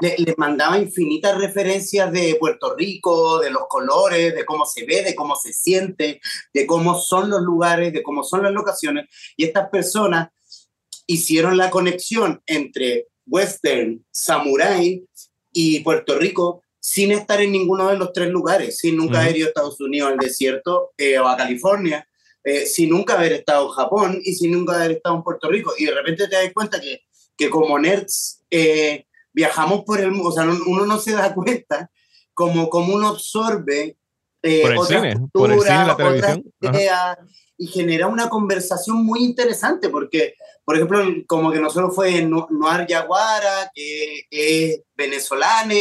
Le- Les mandaba infinitas referencias de Puerto Rico, de los colores, de cómo se ve, de cómo se siente, de cómo son los lugares, de cómo son las locaciones. Y estas personas hicieron la conexión entre western, samurai y Puerto Rico sin estar en ninguno de los tres lugares, sin nunca Ujú. haber ido a Estados Unidos al desierto eh, o a California, eh, sin nunca haber estado en Japón y sin nunca haber estado en Puerto Rico. Y de repente te das cuenta que, que como nerds eh, viajamos por el mundo, o sea, no- uno no se da cuenta como, como uno absorbe eh, Por el otras cine, por el cine la culturas, televisión. Ideas, y genera una conversación muy interesante porque, por ejemplo, como que nosotros fue No- Noir Yaguara, que es venezolano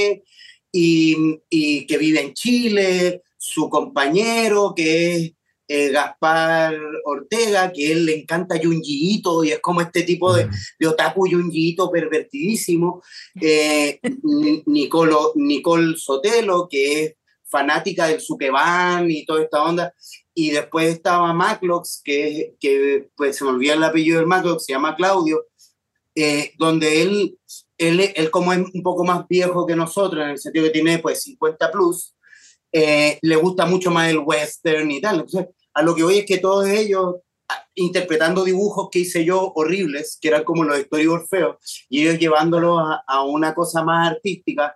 y, y que vive en Chile, su compañero que es eh, Gaspar Ortega, que él le encanta Junjiito y es como este tipo de, de otaku Junjiito pervertidísimo. Eh, Ni- Nicolo, Nicole Sotelo, que es fanática del Sukeban y toda esta onda. Y después estaba Maclox, que, que pues se me olvida el apellido del Maclox, se llama Claudio, eh, donde él, él, él como es un poco más viejo que nosotros, en el sentido que tiene pues 50 plus, eh, le gusta mucho más el western y tal. Entonces, a lo que voy es que todos ellos, interpretando dibujos que hice yo horribles, que eran como los storyboards feos, y ellos llevándolos a, a una cosa más artística,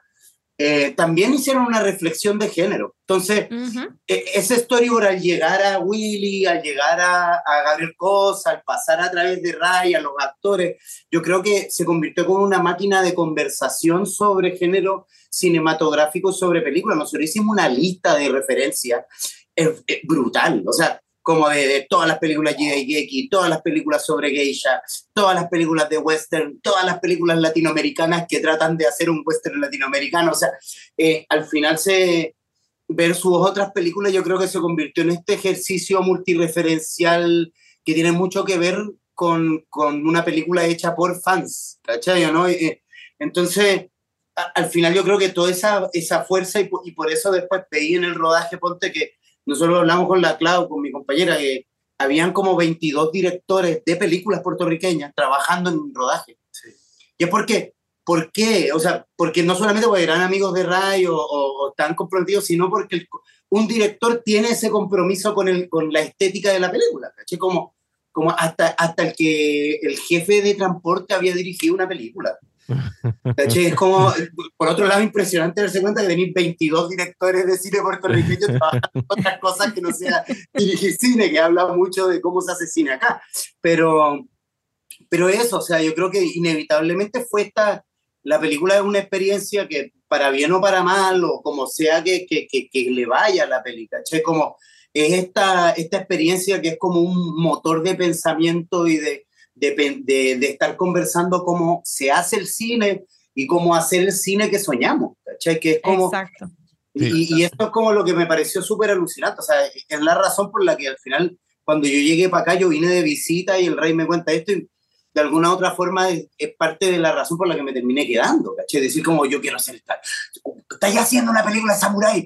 eh, también hicieron una reflexión de género. Entonces, Ujú. e- ese storyboard al llegar a Willy, al llegar a, a Gabriel Cosa, al pasar a través de Ray, a los actores, yo creo que se convirtió como una máquina de conversación sobre género cinematográfico, sobre películas. Nosotros hicimos una lista de referencias eh, eh, brutal, o sea, como de, de todas las películas Geki, todas las películas sobre geisha, todas las películas de western, todas las películas latinoamericanas que tratan de hacer un western latinoamericano, o sea, eh, al final se versus otras películas, yo creo que se convirtió en este ejercicio multireferencial que tiene mucho que ver con, con una película hecha por fans, ¿cachai? ¿no? Eh, Entonces, a- al final yo creo que toda esa, esa fuerza y, y por eso después pedí en el rodaje, ponte que nosotros hablamos con la Clau, con mi compañera, que habían como 22 directores de películas puertorriqueñas trabajando en rodaje. Y es porque, ¿por qué? O sea, porque no solamente porque eran amigos de Ray o, o- o están comprometidos, sino porque el- un director tiene ese compromiso con, el, con la estética de la película. Como, como hasta, hasta el que el jefe de transporte había dirigido una película. Es como, por otro lado, impresionante darse cuenta que tenéis 22 directores de cine puertorriqueños trabajando en otras cosas que no sea dirigir cine, que habla mucho de cómo se hace cine acá. Pero, pero eso, o sea, yo creo que inevitablemente fue esta, la película es una experiencia que para bien o para mal, o como sea que, que, que, que le vaya a la película, ¿cachai? Como es esta, esta experiencia que es como un motor de pensamiento y de, de, de, de estar conversando cómo se hace el cine y cómo hacer el cine que soñamos, ¿cachai? Que es como... Exacto. Y, y esto es como lo que me pareció súper alucinante. O sea, es la razón por la que al final, cuando yo llegué para acá, yo vine de visita y el rey me cuenta esto y de alguna u otra forma es, es parte de la razón por la que me terminé quedando, ¿caché? Decir como yo quiero hacer esta... Estáis haciendo una película de samurái.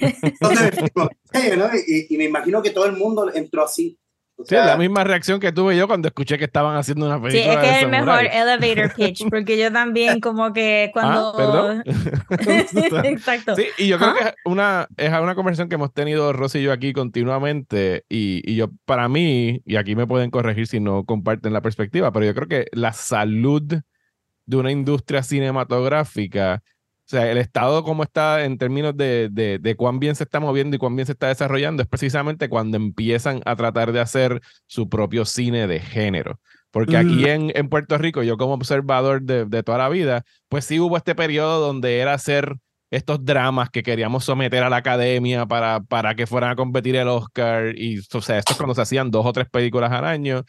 Entonces, ¿no? Y, y me imagino que todo el mundo entró así. Sí, la misma reacción que tuve yo cuando escuché que estaban haciendo una película. Sí, es que es el mejor elevator pitch, porque yo también como que cuando... Ah, perdón. Exacto. Sí, y yo creo que es una, es una conversación que hemos tenido Rosy y yo aquí continuamente, y, y yo, para mí, y aquí me pueden corregir si no comparten la perspectiva, pero yo creo que la salud de una industria cinematográfica o sea, el estado como está en términos de, de, cuán bien se está moviendo y cuán bien se está desarrollando es precisamente cuando empiezan a tratar de hacer su propio cine de género. Porque aquí en, en, Puerto Rico, yo como observador de, de, toda la vida, pues sí hubo este periodo donde era hacer estos dramas que queríamos someter a la academia para, para que fueran a competir el Oscar. Y, o sea, esto es cuando se hacían dos o tres películas al año.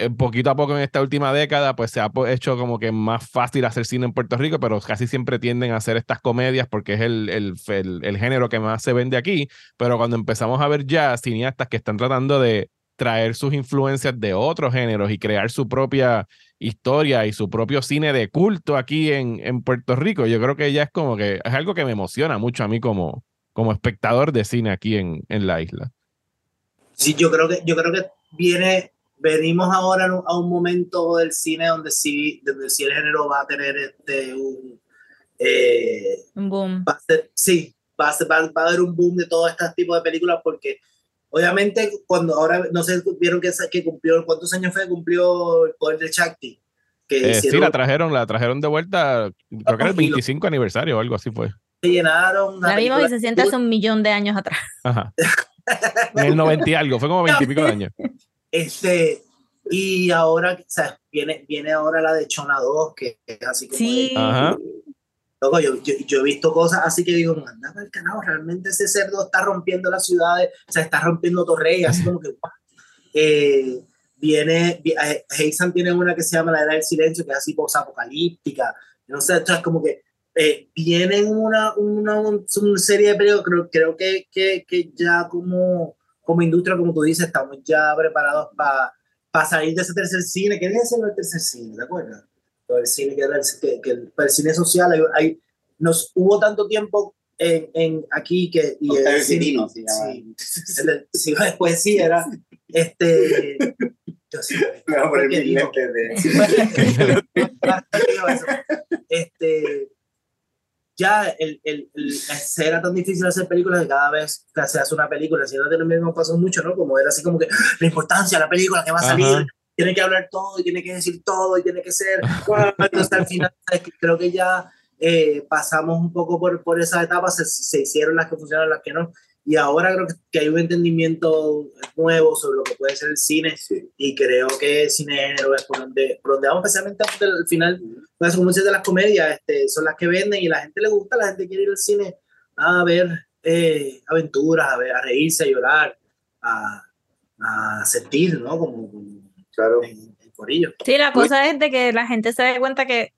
Eh, poquito a poco en esta última década, pues se ha hecho como que más fácil hacer cine en Puerto Rico, pero casi siempre tienden a hacer estas comedias porque es el, el, el, género que más se vende aquí. Pero cuando empezamos a ver ya cineastas que están tratando de traer sus influencias de otros géneros y crear su propia historia y su propio cine de culto aquí en, en Puerto Rico, yo creo que ya es como que es algo que me emociona mucho a mí como, como espectador de cine aquí en, en la isla. Sí, yo creo que, yo creo que viene venimos ahora a un momento del cine donde sí, donde sí el género va a tener este, un, eh, un boom. Va a ser, sí, va a, ser, va, a haber un boom de todo este tipo de películas porque obviamente cuando ahora, no sé, vieron que, que cumplió, ¿cuántos años fue? Cumplió el poder de Shakti. Que eh, sí, la trajeron, la trajeron de vuelta, creo que era el 25 aniversario o algo así fue. Se llenaron. La vimos y se siente hace un millón de años atrás. Ajá. en el 90 y algo, fue como 20 y pico de años. Este, y ahora, o sea, viene, viene ahora la de Chona 2, que es así como. Sí. Loco, yo, yo, he visto cosas así que digo, anda para el carajo, realmente ese cerdo está rompiendo las ciudades, o sea, está rompiendo Torrey, así como que. Eh, viene, Heisan tiene una que se llama La Era del Silencio, que es así post-apocalíptica. No sé, es como que eh, vienen una, una, una, serie de periodos, creo, creo que, que, que ya como como industria, como tú dices, estamos ya preparados para para salir de ese tercer cine. ¿Qué es ese el tercer cine? ¿Te acuerdas? El cine que, el, que, el, cine social, hay, nos hubo tanto tiempo en, en aquí que y el cine, sí, sí, después sí era este yo sí, no, por el de... este ya el, el, el, era tan difícil hacer películas que cada vez que se hace una película, si no también nos pasó mucho, ¿no? Como era así como que la importancia de la película que va a salir, tiene que hablar todo, y tiene que decir todo, y tiene que ser, entonces al final creo que ya eh, pasamos un poco por, por esas etapas, se, se, hicieron las que funcionaron, las que no, y ahora creo que hay un entendimiento nuevo sobre lo que puede ser el cine y creo que el cine de género es por donde, por donde vamos, especialmente al final, las muchas de las comedias este, son las que venden y la gente le gusta, la gente quiere ir al cine a ver eh, aventuras, a, ver, a reírse, a llorar, a, a sentir, ¿no? Como, claro. por ello. Sí, la cosa es de que la gente se dé cuenta que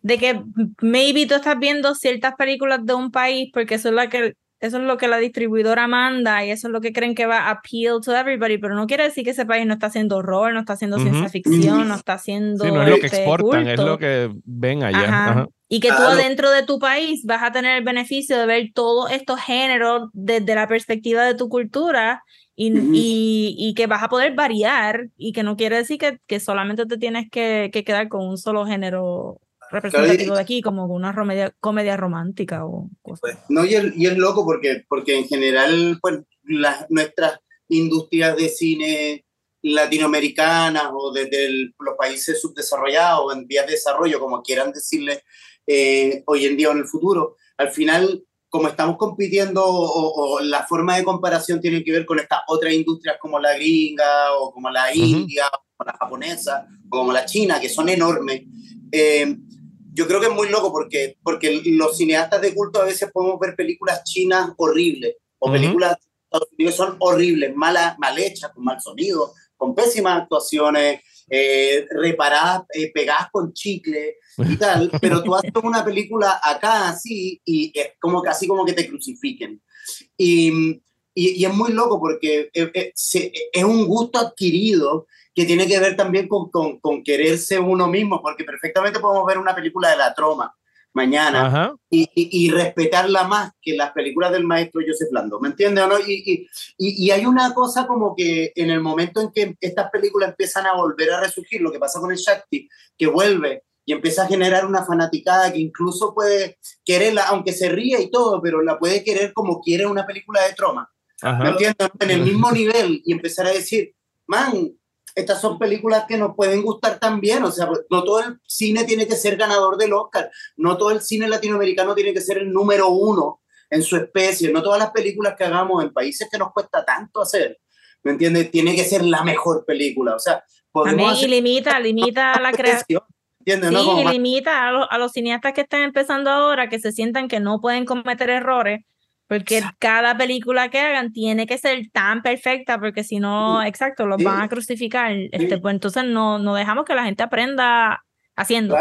de que maybe tú estás viendo ciertas películas de un país porque eso es la que eso es lo que la distribuidora manda y eso es lo que creen que va a appeal to everybody, pero no quiere decir que ese país no está haciendo horror, no está haciendo ciencia ficción, no está haciendo. Sí, no es lo que este, exportan, es lo que ven allá. Y que tú adentro de tu país vas a tener el beneficio de ver todos estos géneros desde la perspectiva de tu cultura y, y, y, que vas a poder variar y que no quiere decir que, que solamente te tienes que, que quedar con un solo género representativo de aquí, como una comedia, comedia romántica o cosas. Pues, no, y es, y loco porque, porque en general, pues, las, nuestras industrias de cine latinoamericanas o desde los países subdesarrollados o en vías de desarrollo, como quieran decirle eh, hoy en día o en el futuro, al final, como estamos compitiendo o, la forma de comparación tiene que ver con estas otras industrias como la gringa o como la india, o la japonesa o como la china, que son enormes. Eh, yo creo que es muy loco porque, porque los cineastas de culto a veces podemos ver películas chinas horribles o películas que son horribles, mal, mal hechas, con mal sonido, con pésimas actuaciones, eh, reparadas, eh, pegadas con chicle y tal, pero tú haces una película acá así y es como casi como que te crucifiquen. Y, y, y es muy loco porque es, eh, es un gusto adquirido que tiene que ver también con, con, con, quererse uno mismo, porque perfectamente podemos ver una película de la troma, mañana y, y, respetarla más que las películas del maestro Joseph Lando, ¿me entiendes o no? Y, y, hay una cosa como que en el momento en que estas películas empiezan a volver a resurgir, lo que pasa con el Shakti, que vuelve y empieza a generar una fanaticada que incluso puede quererla, aunque se ríe y todo, pero la puede querer como quiere una película de troma, ¿me entiendes? En el mismo nivel y empezar a decir, man, estas son películas que nos pueden gustar también, o sea, no todo el cine tiene que ser ganador del Oscar, no todo el cine latinoamericano tiene que ser el número uno en su especie, no todas las películas que hagamos en países que nos cuesta tanto hacer, ¿me entiendes? Tiene que ser la mejor película, o sea, podemos También limita, limita la creación. Sí, y limita a a los cineastas que están empezando ahora, que se sientan que no pueden cometer errores, porque cada película que hagan tiene que ser tan perfecta, porque si no, exacto, los van a crucificar. Este, pues entonces no, no dejamos que la gente aprenda haciendo.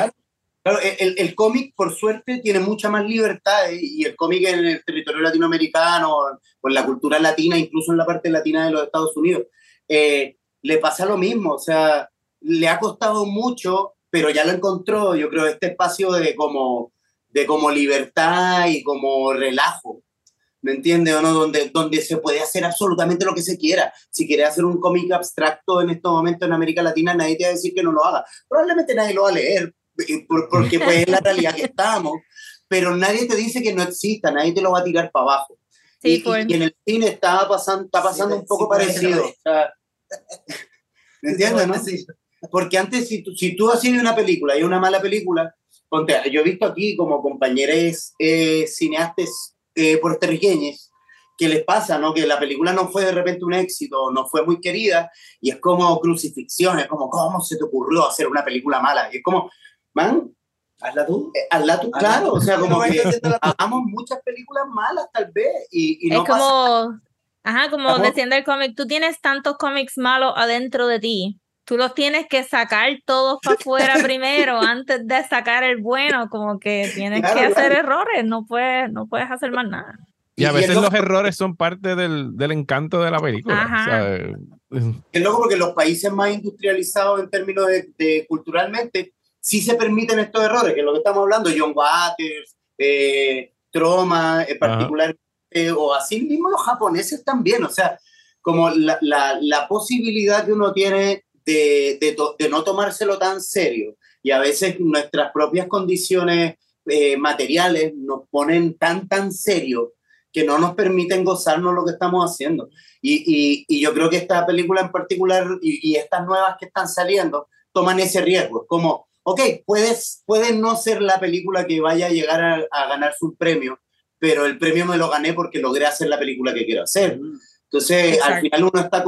Claro, el, el cómic, por suerte, tiene mucha más libertad ¿eh? y el cómic en el territorio latinoamericano, en la cultura latina, incluso en la parte latina de los Estados Unidos, eh, le pasa lo mismo. O sea, le ha costado mucho, pero ya lo encontró, yo creo, este espacio de como, de como libertad y como relajo. ¿Me entiendes o no? Donde, donde se puede hacer absolutamente lo que se quiera. Si quieres hacer un cómic abstracto en estos momentos en América Latina, nadie te va a decir que no lo haga. Probablemente nadie lo va a leer, eh, porque pues es la realidad que estamos, pero nadie te dice que no exista, nadie te lo va a tirar para abajo. Sí, y, pues. y, en el cine está pasando, está pasando un poco parecido. ¿Me entiendes, no? Porque antes, si tú, si tú hacías una película y una mala película, ponte, yo he visto aquí como compañeros eh, cineastas eh, puertorriqueños que les pasa, ¿no? Que la película no fue de repente un éxito, no fue muy querida, y es como crucifixión, es como, ¿cómo se te ocurrió hacer una película mala? Y es como, man, hazla tú. Eh, hazla tú, claro, o sea, como que hagamos muchas películas malas tal vez, y, no Es como, ajá, como decían el cómic, tú tienes tantos cómics malos adentro de ti, tú los tienes que sacar todos para afuera primero antes de sacar el bueno, como que tienes que hacer errores, no puedes, no puedes hacer más nada. Y a veces los errores son parte del, del, encanto de la película. es loco porque los países más industrializados en términos de, culturalmente sí se permiten estos errores, que es lo que estamos hablando, John Waters, eh, Troma, en particular, o así mismo los japoneses también, o sea, como la, la, la posibilidad que uno tiene de, de, no tomárselo tan serio. Y a veces nuestras propias condiciones eh, materiales nos ponen tan, tan serio que no nos permiten gozarnos lo que estamos haciendo. Y, y, yo creo que esta película en particular y, estas nuevas que están saliendo toman ese riesgo. Como, ok, puedes, puede no ser la película que vaya a llegar a, a ganar su premio, pero el premio me lo gané porque logré hacer la película que quiero hacer. Entonces, al final uno está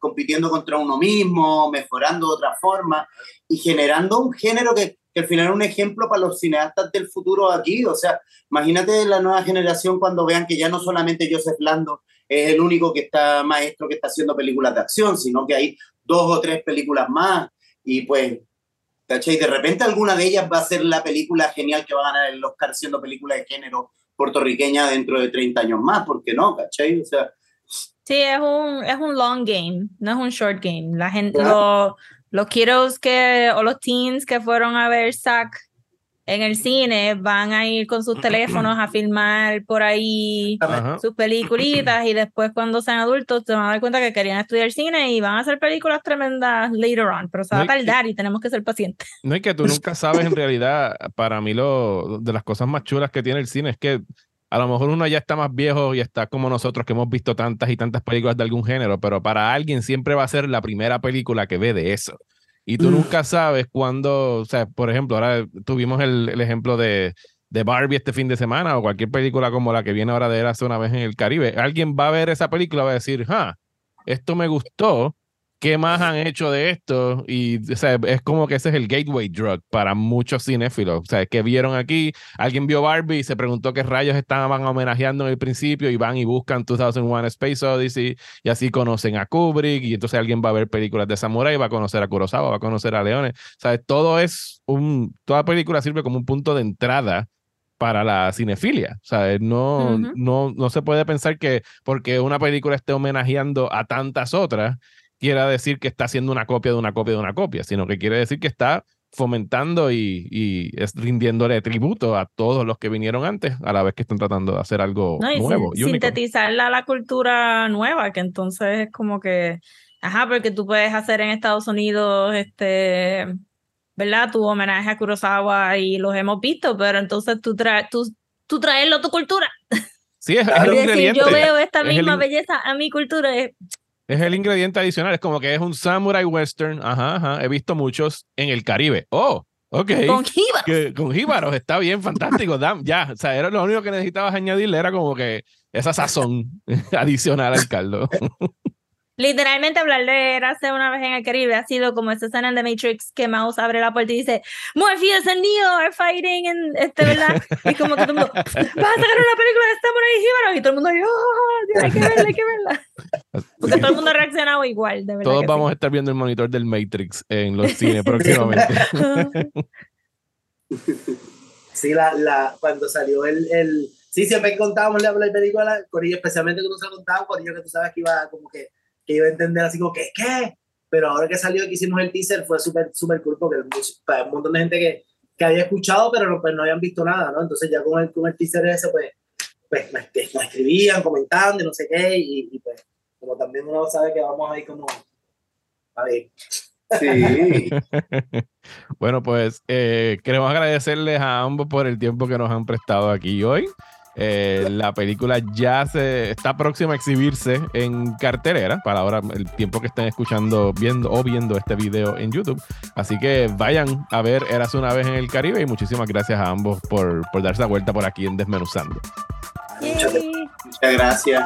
compitiendo contra uno mismo, mejorando de otra forma y generando un género que, al final es un ejemplo para los cineastas del futuro aquí. O sea, imagínate la nueva generación cuando vean que ya no solamente Joseph Lando es el único que está maestro que está haciendo películas de acción, sino que hay dos o tres películas más y pues ¿cachai? De repente alguna de ellas va a ser la película genial que va a ganar el Oscar siendo película de género puertorriqueña dentro de 30 años más, ¿por qué no? ¿Cachai? O sea... Sí, es un, es un long game, no es un short game. La gente, los, los kiddos que, o los teens que fueron a ver Zack en el cine van a ir con sus teléfonos a filmar por ahí sus peliculitas y después cuando sean adultos se van a dar cuenta que querían estudiar cine y van a hacer películas tremendas later on, pero se va a tardar y tenemos que ser pacientes. No es que tú nunca sabes en realidad, para mí lo de las cosas más chulas que tiene el cine es que a lo mejor uno ya está más viejo y está como nosotros que hemos visto tantas y tantas películas de algún género, pero para alguien siempre va a ser la primera película que ve de eso. Y tú mm. nunca sabes cuándo, o sea, por ejemplo, ahora tuvimos el, el ejemplo de, de, Barbie este fin de semana o cualquier película como la que viene ahora de él hace una vez en el Caribe. Alguien va a ver esa película y va a decir, ah, esto me gustó, ¿qué más han hecho de esto? Y o sea, es como que ese es el gateway drug para muchos cinéfilos. O sea, que vieron aquí, alguien vio Barbie y se preguntó qué rayos estaban homenajeando en el principio y van y buscan 2001 Space Odyssey y así conocen a Kubrick y entonces alguien va a ver películas de Samurai, va a conocer a Kurosawa, va a conocer a Leones. O sea, todo es un, toda película sirve como un punto de entrada para la cinefilia. O sea, no, no, no se puede pensar que porque una película esté homenajeando a tantas otras, quiera decir que está haciendo una copia de una copia de una copia, sino que quiere decir que está fomentando y, y, es rindiéndole tributo a todos los que vinieron antes, a la vez que están tratando de hacer algo nuevo. y sintetizarla a la cultura nueva, que entonces es como que, ajá, porque tú puedes hacer en Estados Unidos, este, ¿verdad? Tu homenaje a Kurosawa y los hemos visto, pero entonces tú, traes tú, tú traerlo a tu cultura. Sí, es, el ingrediente. yo veo esta misma belleza a mi cultura. Es, es el ingrediente adicional, es como que es un samurai western. Ajá, ajá. He visto muchos en el Caribe. Oh, ok. Con jíbaros. con jíbaros, está bien, fantástico. ya, o sea, era lo único que necesitabas añadirle, era como que esa sazón adicional al caldo. Literalmente hablar de Érase una vez en el Caribe ha sido como esa escena en The Matrix que Mouse abre la puerta y dice Morpheus and Neo are fighting en este, ¿verdad? Y como que todo el mundo, vas a sacar una película de Samurai Jíbaros y todo el mundo, oh, hay que verla, hay que verla. Porque todo el mundo ha reaccionado igual, de verdad. Todos vamos a estar viendo el monitor del Matrix en los cines próximamente. sí, la, la, cuando salió el, el... Sí, siempre que contábamos la, película, Corillo, especialmente cuando se lo contaban, Corillo, que tú sabes que iba como que que iba a entender así como que, ¿qué? Pero ahora que salió que hicimos el teaser fue súper, súper cool porque hay un montón de gente que, que había escuchado pero no, pues no habían visto nada, ¿no? Entonces ya con el, con el teaser ese, pues, pues me, escribían comentando y no sé qué, y, pues como también uno sabe que vamos ahí como a ver. Sí. bueno, pues eh, queremos agradecerles a ambos por el tiempo que nos han prestado aquí hoy. Eh, la película ya se está próxima a exhibirse en cartelera para ahora el tiempo que estén escuchando, viendo o viendo este video en YouTube. Así que vayan a ver Eras una vez en el Caribe y muchísimas gracias a ambos por, por darse la vuelta por aquí en Desmenuzando. muchas gracias.